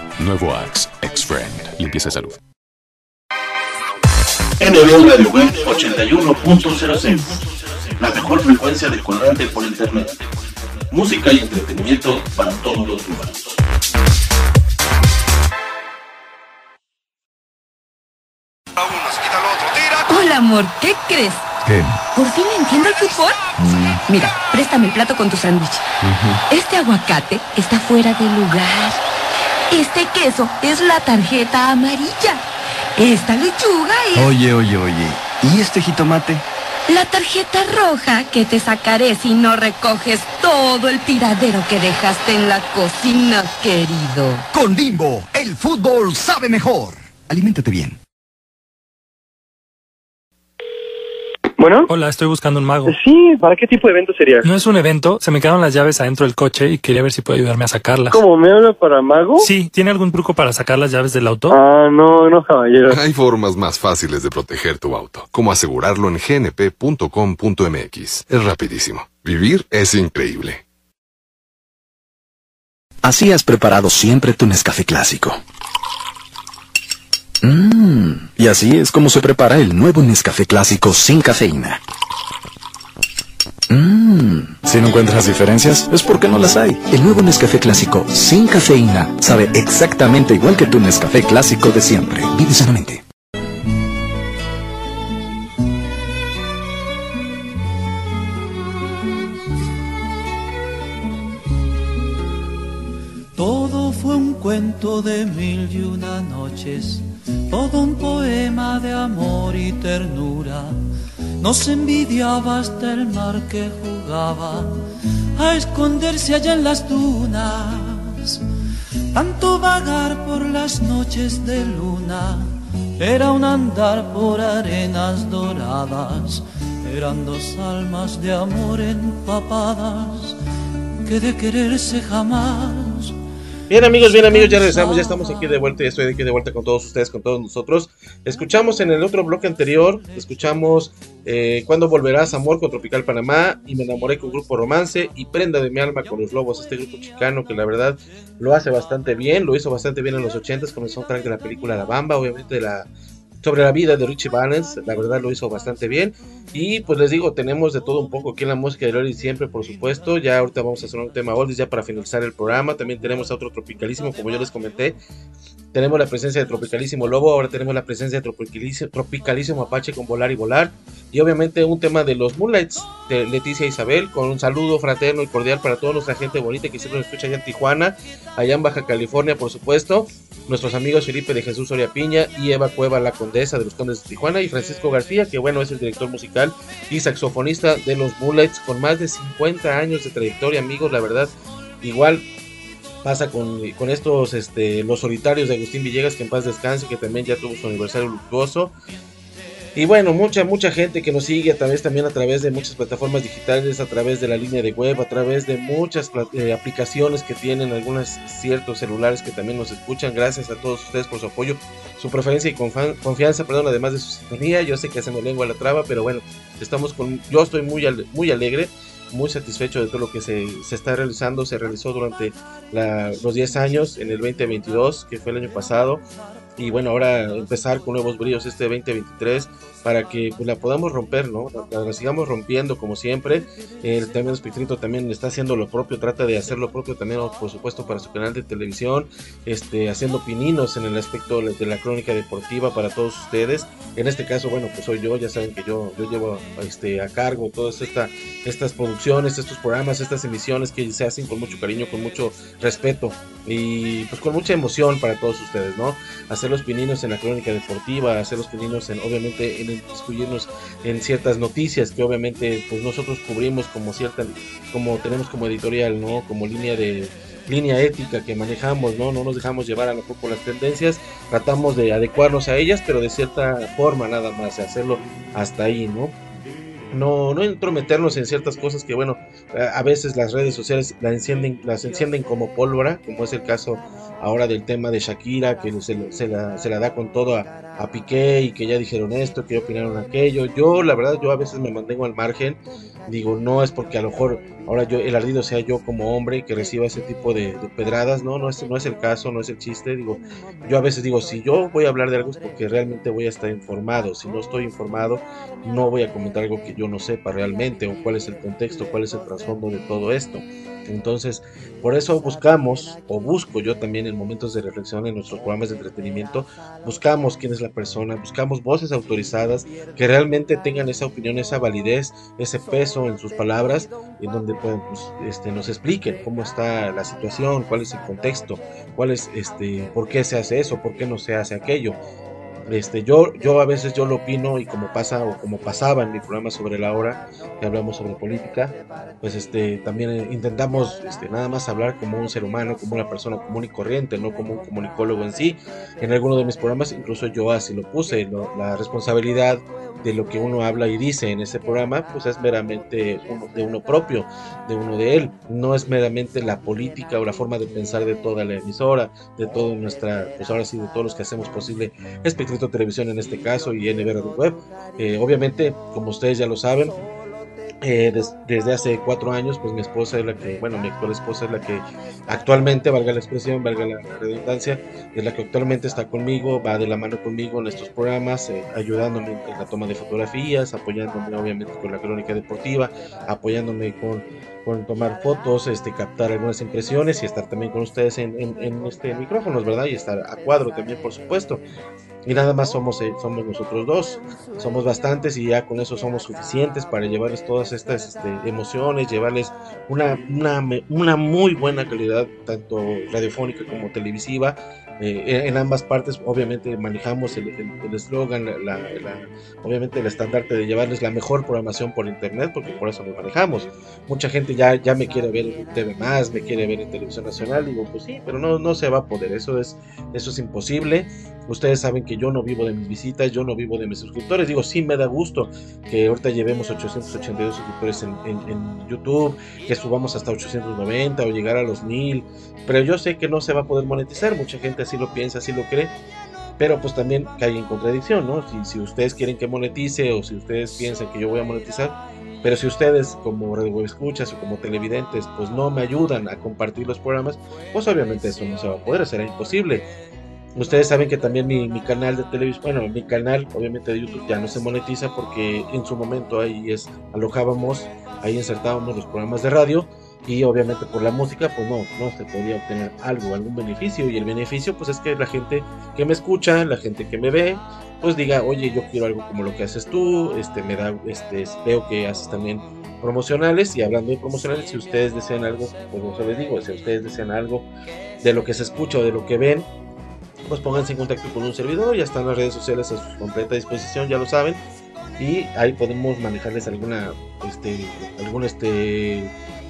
Nuevo Axe, ex-friend. Limpieza de salud. NB Radio Web 81.06. La mejor frecuencia de cuadrante por internet. Música y entretenimiento para todos los humanos. Hola, amor, ¿qué crees? ¿Qué? ¿Por fin entiendo el fútbol? Mira, préstame el plato con tu sándwich. Este aguacate está fuera de lugar. Este queso es la tarjeta amarilla. Esta lechuga es Oye, oye, oye. ¿Y este jitomate? la tarjeta roja que te sacaré si no recoges todo el tiradero que dejaste en la cocina, querido. Con Bimbo, el fútbol sabe mejor. Aliméntate bien. Bueno. Hola, estoy buscando un mago. Sí, ¿para qué tipo de evento sería? No es un evento, se me quedaron las llaves adentro del coche y quería ver si puede ayudarme a sacarlas. ¿Cómo me habla para mago? Sí, ¿tiene algún truco para sacar las llaves del auto? Ah, no, no, caballero. Hay formas más fáciles de proteger tu auto, como asegurarlo en gnp.com.mx. Es rapidísimo. Vivir es increíble. Así has preparado siempre tu Nescafé clásico. Mmm, y así es como se prepara el nuevo Nescafé clásico sin cafeína. Mmm, si no encuentras diferencias, es porque no las hay. El nuevo Nescafé clásico sin cafeína sabe exactamente igual que tu Nescafé clásico de siempre. Vive sanamente. Todo fue un cuento de mil y una noches, todo un poema de amor y ternura. Nos envidiaba hasta el mar que jugaba a esconderse allá en las dunas. Tanto vagar por las noches de luna era un andar por arenas doradas. Eran dos almas de amor empapadas que de quererse jamás Bien amigos, bien amigos, ya regresamos, ya estamos aquí de vuelta, ya estoy aquí de vuelta con todos ustedes, con todos nosotros. Escuchamos en el otro bloque anterior, escuchamos eh, Cuando volverás, Amor con Tropical Panamá y Me enamoré con Grupo Romance y Prenda de mi alma con Los Lobos, este grupo chicano que la verdad lo hace bastante bien, lo hizo bastante bien en los 80s con el soundtrack de la película La Bamba, obviamente de la sobre la vida de Richie Valens, la verdad lo hizo bastante bien. Y pues les digo, tenemos de todo un poco aquí en la música de Lori siempre, por supuesto. Ya ahorita vamos a hacer un tema oldies ya para finalizar el programa. También tenemos a otro tropicalísimo, como yo les comenté. Tenemos la presencia de Tropicalísimo Lobo, ahora tenemos la presencia de Tropicalísimo, Apache con Volar y Volar. Y obviamente un tema de los Moonlights de Leticia Isabel, con un saludo fraterno y cordial para toda nuestra gente bonita que siempre nos escucha allá en Tijuana, allá en Baja California, por supuesto. Nuestros amigos Felipe de Jesús Soria Piña y Eva Cueva, la condesa de los Condes de Tijuana, y Francisco García, que bueno, es el director musical y saxofonista de los Moonlights, con más de 50 años de trayectoria, amigos, la verdad, igual pasa con, con estos, este, los solitarios de Agustín Villegas, que en paz descanse, que también ya tuvo su aniversario luctuoso. Y bueno, mucha, mucha gente que nos sigue a través también a través de muchas plataformas digitales, a través de la línea de web, a través de muchas eh, aplicaciones que tienen algunos ciertos celulares que también nos escuchan. Gracias a todos ustedes por su apoyo, su preferencia y confianza, perdón, además de su sintonía. Yo sé que se me lengua la traba, pero bueno, estamos con, yo estoy muy, muy alegre muy satisfecho de todo lo que se, se está realizando, se realizó durante la, los 10 años en el 2022, que fue el año pasado, y bueno, ahora empezar con nuevos brillos este 2023 para que pues, la podamos romper, ¿no? La, la sigamos rompiendo como siempre. El también Espectrito también está haciendo lo propio, trata de hacer lo propio también, por supuesto, para su canal de televisión, este, haciendo pininos en el aspecto de la crónica deportiva para todos ustedes. En este caso, bueno, pues soy yo, ya saben que yo, yo llevo este, a cargo todas esta, estas producciones, estos programas, estas emisiones que se hacen con mucho cariño, con mucho respeto y pues con mucha emoción para todos ustedes, ¿no? Hacer los pininos en la crónica deportiva, hacer los pininos en, obviamente, en discutirnos en ciertas noticias que obviamente pues nosotros cubrimos como cierta, como tenemos como editorial, ¿no? Como línea de línea ética que manejamos, ¿no? No nos dejamos llevar a lo por las tendencias, tratamos de adecuarnos a ellas, pero de cierta forma nada más, hacerlo hasta ahí, ¿no? No, no entrometernos en ciertas cosas que, bueno, a veces las redes sociales las encienden, las encienden como pólvora, como es el caso ahora del tema de Shakira, que se, se, la, se la, da con todo a, a, Piqué y que ya dijeron esto, que ya opinaron aquello. Yo, la verdad, yo a veces me mantengo al margen. Digo, no es porque a lo mejor ahora yo el ardido sea yo como hombre que reciba ese tipo de, de, pedradas, no, no es, no es el caso, no es el chiste. Digo, yo a veces digo, si yo voy a hablar de algo es porque realmente voy a estar informado. Si no estoy informado, no voy a comentar algo que yo no sepa realmente o cuál es el contexto, cuál es el trasfondo de todo esto. Entonces, por eso buscamos, o busco yo también en momentos de reflexión en nuestros programas de entretenimiento, buscamos quién es la persona, buscamos voces autorizadas que realmente tengan esa opinión, esa validez, ese peso en sus palabras, en donde pueden, este, nos expliquen cómo está la situación, cuál es el contexto, cuál es, este, por qué se hace eso, por qué no se hace aquello. Este, yo, yo a veces yo lo opino y como pasa o como pasaba en mi programa sobre la hora que hablamos sobre política, pues este también intentamos este, nada más hablar como un ser humano, como una persona común y corriente, no como un comunicólogo en sí. En alguno de mis programas incluso yo así lo puse, la responsabilidad de lo que uno habla y dice en ese programa, pues es meramente uno- de uno propio, de uno de él. No es meramente la política o la forma de pensar de toda la emisora, de toda nuestra, pues ahora sí, de todos los que hacemos posible Espectrito Televisión en este caso y NB Radio Web. Eh, obviamente, como ustedes ya lo saben, eh, des- desde hace cuatro años, pues mi esposa es la que, bueno, mi actual esposa es la que actualmente, valga la expresión, valga la redundancia, es la que actualmente está conmigo, va de la mano conmigo en estos programas, eh, ayudándome en la toma de fotografías, apoyándome obviamente con la crónica deportiva, apoyándome con, con tomar fotos, este, captar algunas impresiones y estar también con ustedes en, en, en este micrófonos, ¿verdad? Y estar a cuadro también, por supuesto. Y nada más somos, eh, somos nosotros dos, somos bastantes y ya con eso somos suficientes para llevarles todas estas este, emociones, llevarles una, una, una muy buena calidad, tanto radiofónica como televisiva. Eh, en ambas partes, obviamente, manejamos el el- el eslogan, la, la- la- obviamente el estandarte de llevarles la mejor programación por internet, porque por eso lo manejamos. Mucha gente ya, ya me quiere ver en TV Más, me quiere ver en Televisión Nacional, digo, pues sí, pero no, no se va a poder, eso es, eso es imposible. Ustedes saben que yo no vivo de mis visitas, yo no vivo de mis suscriptores. Digo, sí me da gusto que ahorita llevemos 882 suscriptores en, en- en YouTube, que subamos hasta 890 o llegar a los 1000. Pero yo sé que no se va a poder monetizar. Mucha gente así lo piensa, así lo cree. Pero pues también cae en contradicción, ¿no? Si, ustedes quieren que monetice o si ustedes piensan que yo voy a monetizar, pero si ustedes como radio escuchas o como televidentes pues no me ayudan a compartir los programas, pues obviamente eso no se va a poder, será imposible. Ustedes saben que también mi, canal de televisión, bueno, mi canal obviamente de YouTube ya no se monetiza porque en su momento ahí alojábamos, ahí insertábamos los programas de radio y obviamente por la música pues no, no se podía obtener algo, algún beneficio. Y el beneficio pues es que la gente que me escucha, la gente que me ve, pues diga, oye, yo quiero algo como lo que haces tú, este, me da, este, veo que haces también promocionales y hablando de promocionales, si ustedes desean algo, pues yo les digo, si ustedes desean algo de lo que se escucha o de lo que ven, pues pónganse en contacto con un servidor, ya están las redes sociales a su completa disposición, ya lo saben, y ahí podemos manejarles alguna, este, algún, este,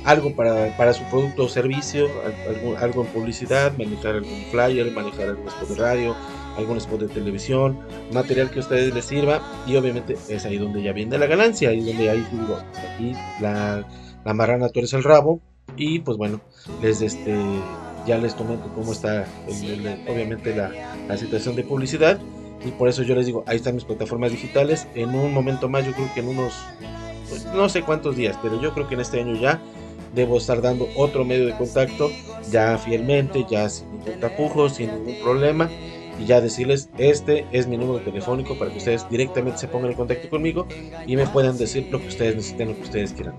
algo para, para su producto o servicio, al- algo, algo en publicidad, manejar algún flyer, manejar algún spot de radio, algún spot de televisión, material que a ustedes les sirva, y obviamente es ahí donde ya viene la ganancia, ahí donde ahí digo, aquí la, la marrana tuerce el rabo, y pues bueno, les este ya les comento cómo está el- el- obviamente la, la situación de publicidad. Y por eso yo les digo, ahí están mis plataformas digitales, en un momento más, yo creo que en unos, pues, no sé cuántos días, pero yo creo que en este año ya debo estar dando otro medio de contacto, ya fielmente, ya sin ningún tapujo, sin ningún problema, y ya decirles, este es mi número telefónico para que ustedes directamente se pongan en contacto conmigo y me puedan decir lo que ustedes necesiten, lo que ustedes quieran.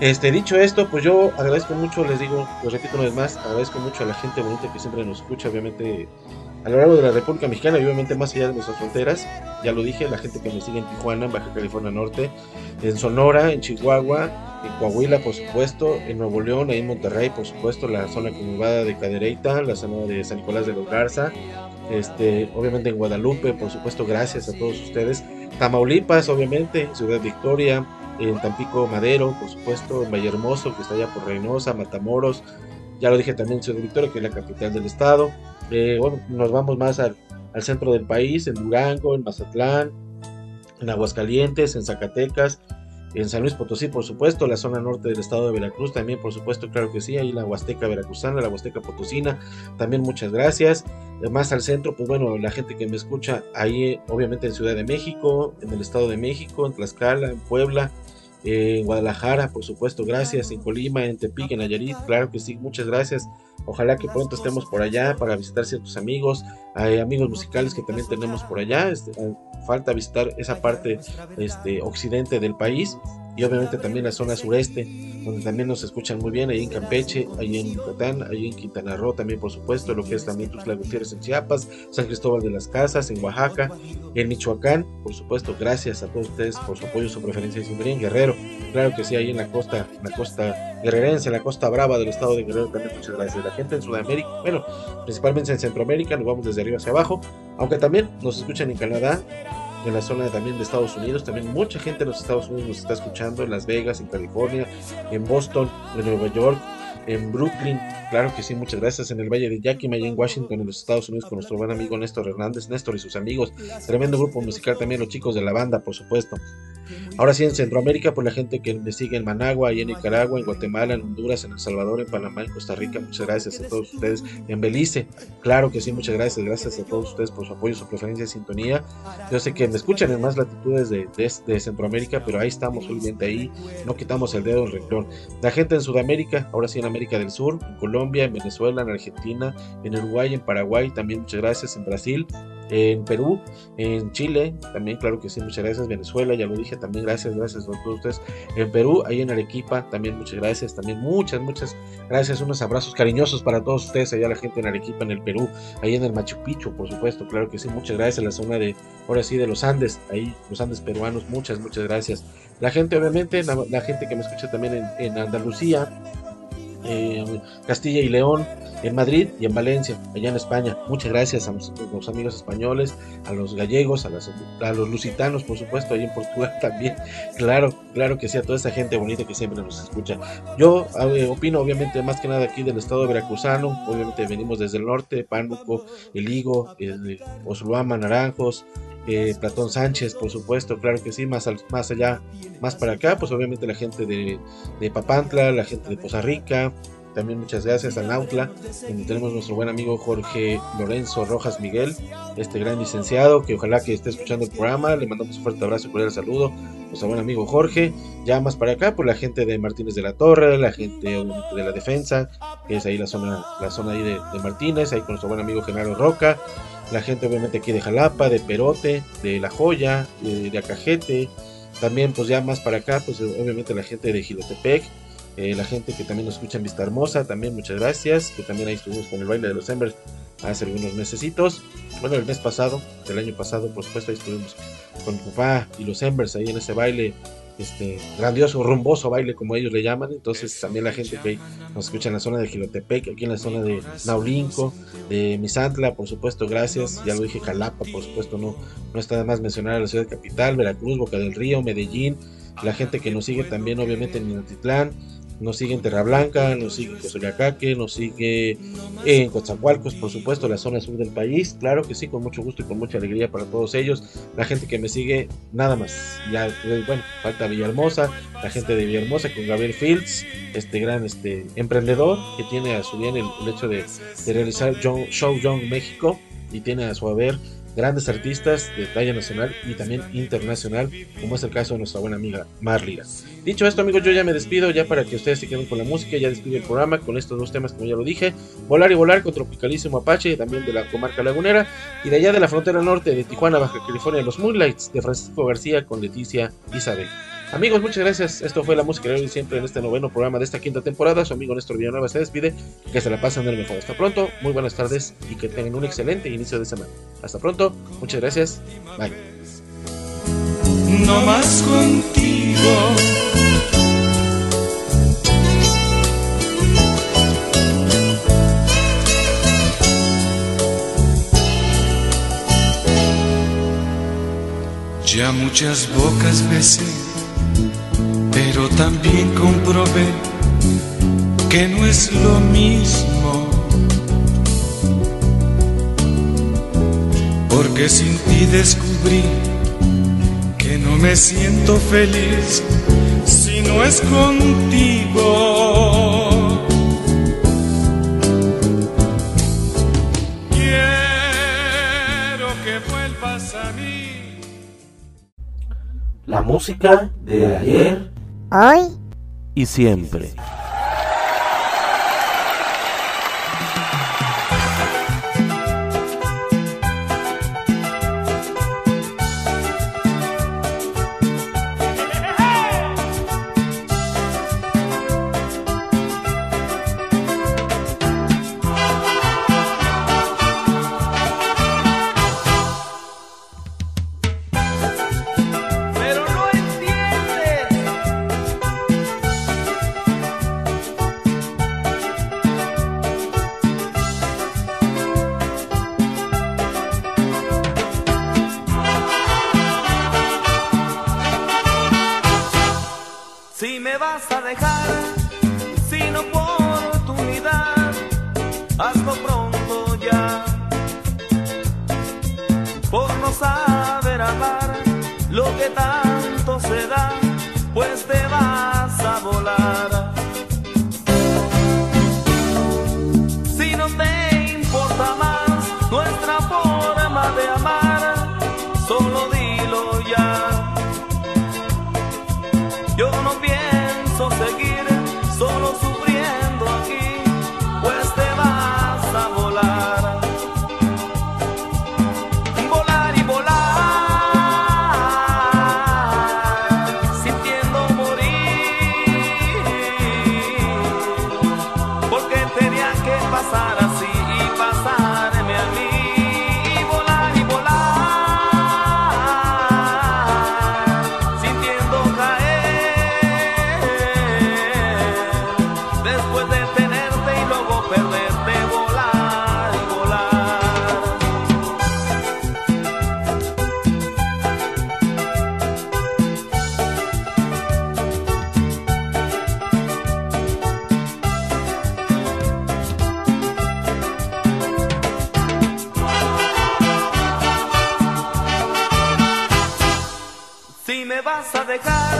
Este, dicho esto, pues yo agradezco mucho, les digo, los repito una vez más, agradezco mucho a la gente bonita que siempre nos escucha, obviamente a lo largo de la República Mexicana y obviamente más allá de nuestras fronteras. Ya lo dije, la gente que me sigue en Tijuana, en Baja California Norte, en Sonora, en Chihuahua, en Coahuila, por supuesto, en Nuevo León, ahí en Monterrey, por supuesto, la zona conurbada de Cadereyta, la zona de San Nicolás de los Garza, este, obviamente en Guadalupe, por supuesto, gracias a todos ustedes. Tamaulipas, obviamente, Ciudad Victoria, en Tampico Madero, por supuesto, en Vallehermoso, que está allá por Reynosa, Matamoros, ya lo dije también Ciudad Victoria, que es la capital del estado. Eh, bueno, nos vamos más al, centro del país, en Durango, en Mazatlán, en Aguascalientes, en Zacatecas, en San Luis Potosí, por supuesto, la zona norte del estado de Veracruz también, por supuesto, claro que sí, ahí la Huasteca Veracruzana, la Huasteca Potosina, también muchas gracias. Eh, Más al centro, pues bueno, la gente que me escucha ahí, obviamente en Ciudad de México, en el estado de México, en Tlaxcala, en Puebla, en Guadalajara, por supuesto, gracias, en Colima, en Tepic, en Nayarit, claro que sí, muchas gracias. Ojalá que pronto estemos por allá para visitar ciertos amigos, hay amigos musicales que también tenemos por allá. Este, eh, falta visitar esa parte este, occidente del país y obviamente también la zona sureste, donde también nos escuchan muy bien, ahí en Campeche, ahí en Yucatán, ahí en Quintana Roo también por supuesto, lo que es también Tuxtla Gutiérrez en Chiapas, San Cristóbal de las Casas, en Oaxaca, en Michoacán, por supuesto, gracias a todos ustedes por su apoyo, su preferencia, y siempre en Guerrero, claro que sí, ahí en la costa, en la costa guerrerense, en la costa brava del estado de Guerrero también muchas gracias. La gente en Sudamérica, bueno, principalmente en Centroamérica, nos vamos desde arriba hacia abajo, aunque también nos escuchan en Canadá, en la zona también de Estados Unidos. También mucha gente en los Estados Unidos nos está escuchando, en Las Vegas, en California, en Boston, en Nueva York, en Brooklyn. Claro que sí, muchas gracias. En el Valle de Yakima, allá en Washington, en los Estados Unidos, con nuestro buen amigo Néstor Hernández, Néstor y sus amigos. Tremendo grupo musical también, los chicos de la banda, por supuesto. Ahora sí, en Centroamérica, por la gente que me sigue en Managua, y en Nicaragua, en Guatemala, en Honduras, en El Salvador, en Panamá, en Costa Rica, muchas gracias a todos ustedes. En Belice, claro que sí, muchas gracias. Gracias a todos ustedes por su apoyo, su preferencia y sintonía. Yo sé que me escuchan en más latitudes de, de, Centroamérica, pero ahí estamos, obviamente ahí, no quitamos el dedo del renglón. La gente en Sudamérica, ahora sí en América del Sur, en Colombia, en Venezuela, en Argentina, en Uruguay, en Paraguay, también muchas gracias. En Brasil, en Perú, en Chile, también claro que sí, muchas gracias, Venezuela, ya lo dije, también gracias, gracias a todos ustedes, en Perú, ahí en Arequipa, también muchas gracias, también muchas, muchas gracias, unos abrazos cariñosos para todos ustedes, allá la gente en Arequipa, en el Perú, ahí en el Machu Picchu, por supuesto, claro que sí, muchas gracias, la zona de, ahora sí, de los Andes, ahí, los Andes peruanos, muchas, muchas gracias. La gente, obviamente, la, la gente que me escucha también en, en Andalucía, en Castilla y León, en Madrid y en Valencia, allá en España. Muchas gracias a los, amigos españoles, a los gallegos, a, las, a, los lusitanos, por supuesto, ahí en Portugal también. Claro, claro que sí, a toda esa gente bonita que siempre nos escucha. Yo eh, opino, obviamente, más que nada aquí del estado de veracruzano. Obviamente venimos desde el norte, Pánuco, El Higo, el Osuluama, Naranjos, eh, Platón Sánchez, por supuesto, claro que sí, más, al, más allá, más para acá, pues obviamente la gente de, de, Papantla, la gente de Poza Rica, también muchas gracias a Nautla, donde tenemos nuestro buen amigo Jorge Lorenzo Rojas Miguel, este gran licenciado, que ojalá que esté escuchando el programa, le mandamos un fuerte abrazo y cordial saludo, nuestro buen amigo Jorge, ya más para acá, pues la gente de Martínez de la Torre, la gente de la defensa, que es ahí la zona, la zona ahí de, de Martínez, ahí con nuestro buen amigo Genaro Roca, la gente obviamente aquí de Jalapa, de Perote, de La Joya, de, Acajete, también pues ya más para acá, pues obviamente la gente de Gilotepec, eh, la gente que también nos escucha en Vista Hermosa, también muchas gracias, que también ahí estuvimos con el baile de los Embers hace algunos mesecitos, bueno el mes pasado, del año pasado por supuesto ahí estuvimos con mi y los Embers ahí en ese baile este grandioso, rumboso baile como ellos le llaman. Entonces también la gente que nos escucha en la zona de Gilotepec, aquí en la zona de Naulinco, de Misantla, por supuesto, gracias. Ya lo dije, Jalapa, por supuesto, no, no está de más mencionar a la ciudad capital, Veracruz, Boca del Río, Medellín, la gente que nos sigue también obviamente en Minatitlán, nos sigue en Terra Blanca, nos sigue en Cozoyacaque, nos sigue en Coatzacoalcos, por supuesto, la zona sur del país. Claro que sí, con mucho gusto y con mucha alegría para todos ellos. La gente que me sigue, nada más. Ya, bueno, falta Villahermosa, la gente de Villahermosa con Gabriel Fields, este gran este, emprendedor que tiene a su bien el, hecho de, de realizar Show Young México y tiene a su haber grandes artistas de talla nacional y también internacional, como es el caso de nuestra buena amiga Marlira. Dicho esto, amigos, yo ya me despido, ya para que ustedes se queden con la música, ya despido el programa con estos dos temas, como ya lo dije, Volar y Volar con Tropicalísimo Apache, también de la comarca lagunera, y de allá de la frontera norte de Tijuana, Baja California, Los Moonlights, de Francisco García con Leticia Isabel. Amigos, muchas gracias. Esto fue la música de hoy siempre en este noveno programa de esta quinta temporada. Su amigo Néstor Villanueva se despide. Que se la pasen del mejor. Hasta pronto, muy buenas tardes y que tengan un excelente inicio de semana. Hasta pronto, muchas gracias. Bye. No más contigo. Ya muchas bocas besé pero también comprobé que no es lo mismo. Porque sin ti descubrí que no me siento feliz si no es contigo. Quiero que vuelvas a mí. La música de ayer Y siempre. pecar.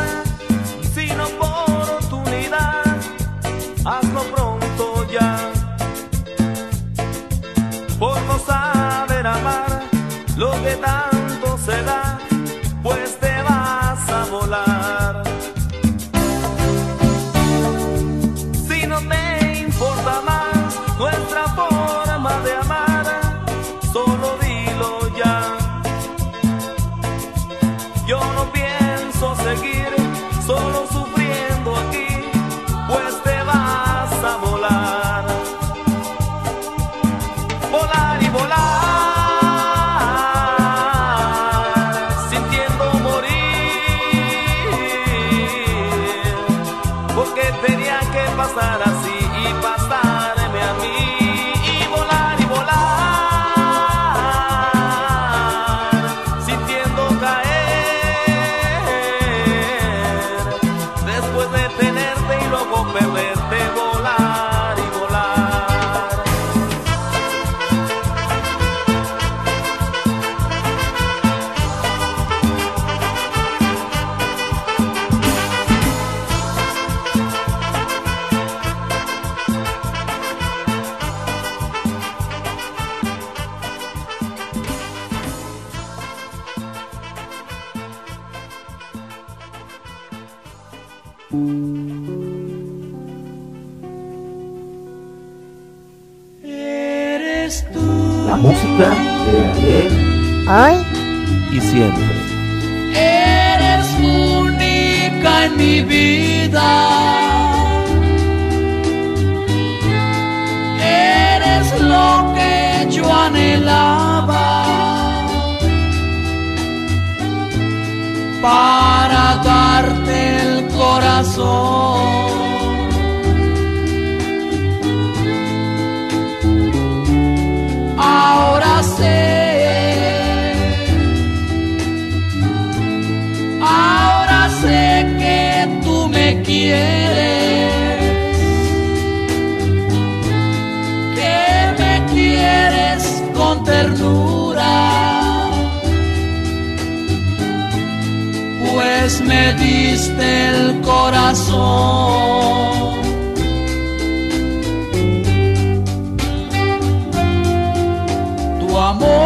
Amor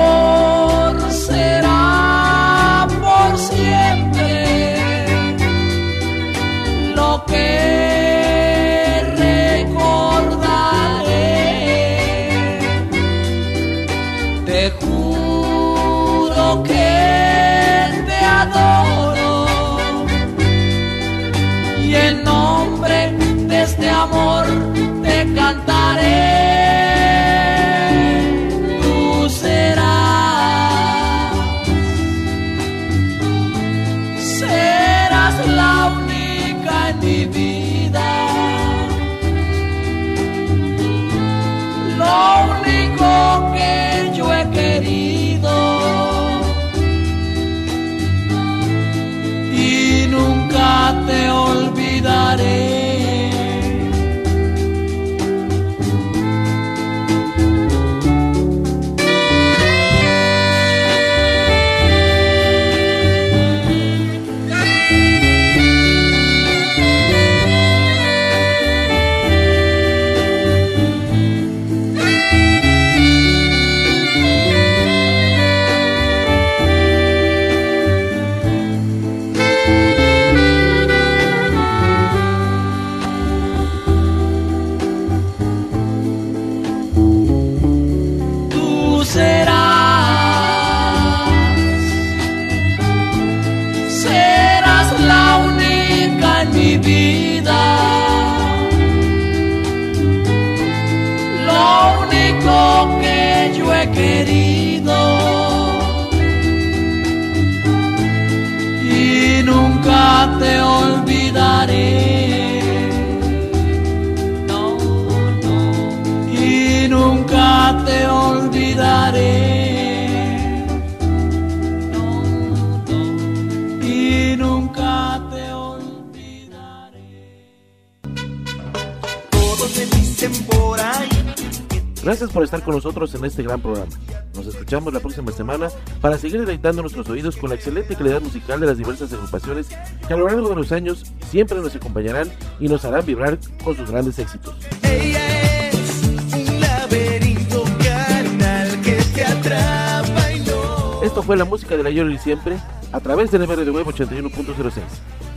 Gracias por estar con nosotros en este gran programa. Nos escuchamos la próxima semana para seguir deleitando nuestros oídos con la excelente calidad musical de las diversas agrupaciones que a lo largo de los años siempre nos acompañarán y nos harán vibrar con sus grandes éxitos. Ella es un laberinto carnal que te atrapa y no. Esto fue la música de la Yori siempre a través del MR de Web 81.06,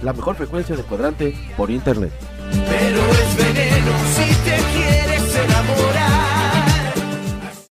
la mejor frecuencia de cuadrante por internet. Pero es veneno si te quieres enamorar.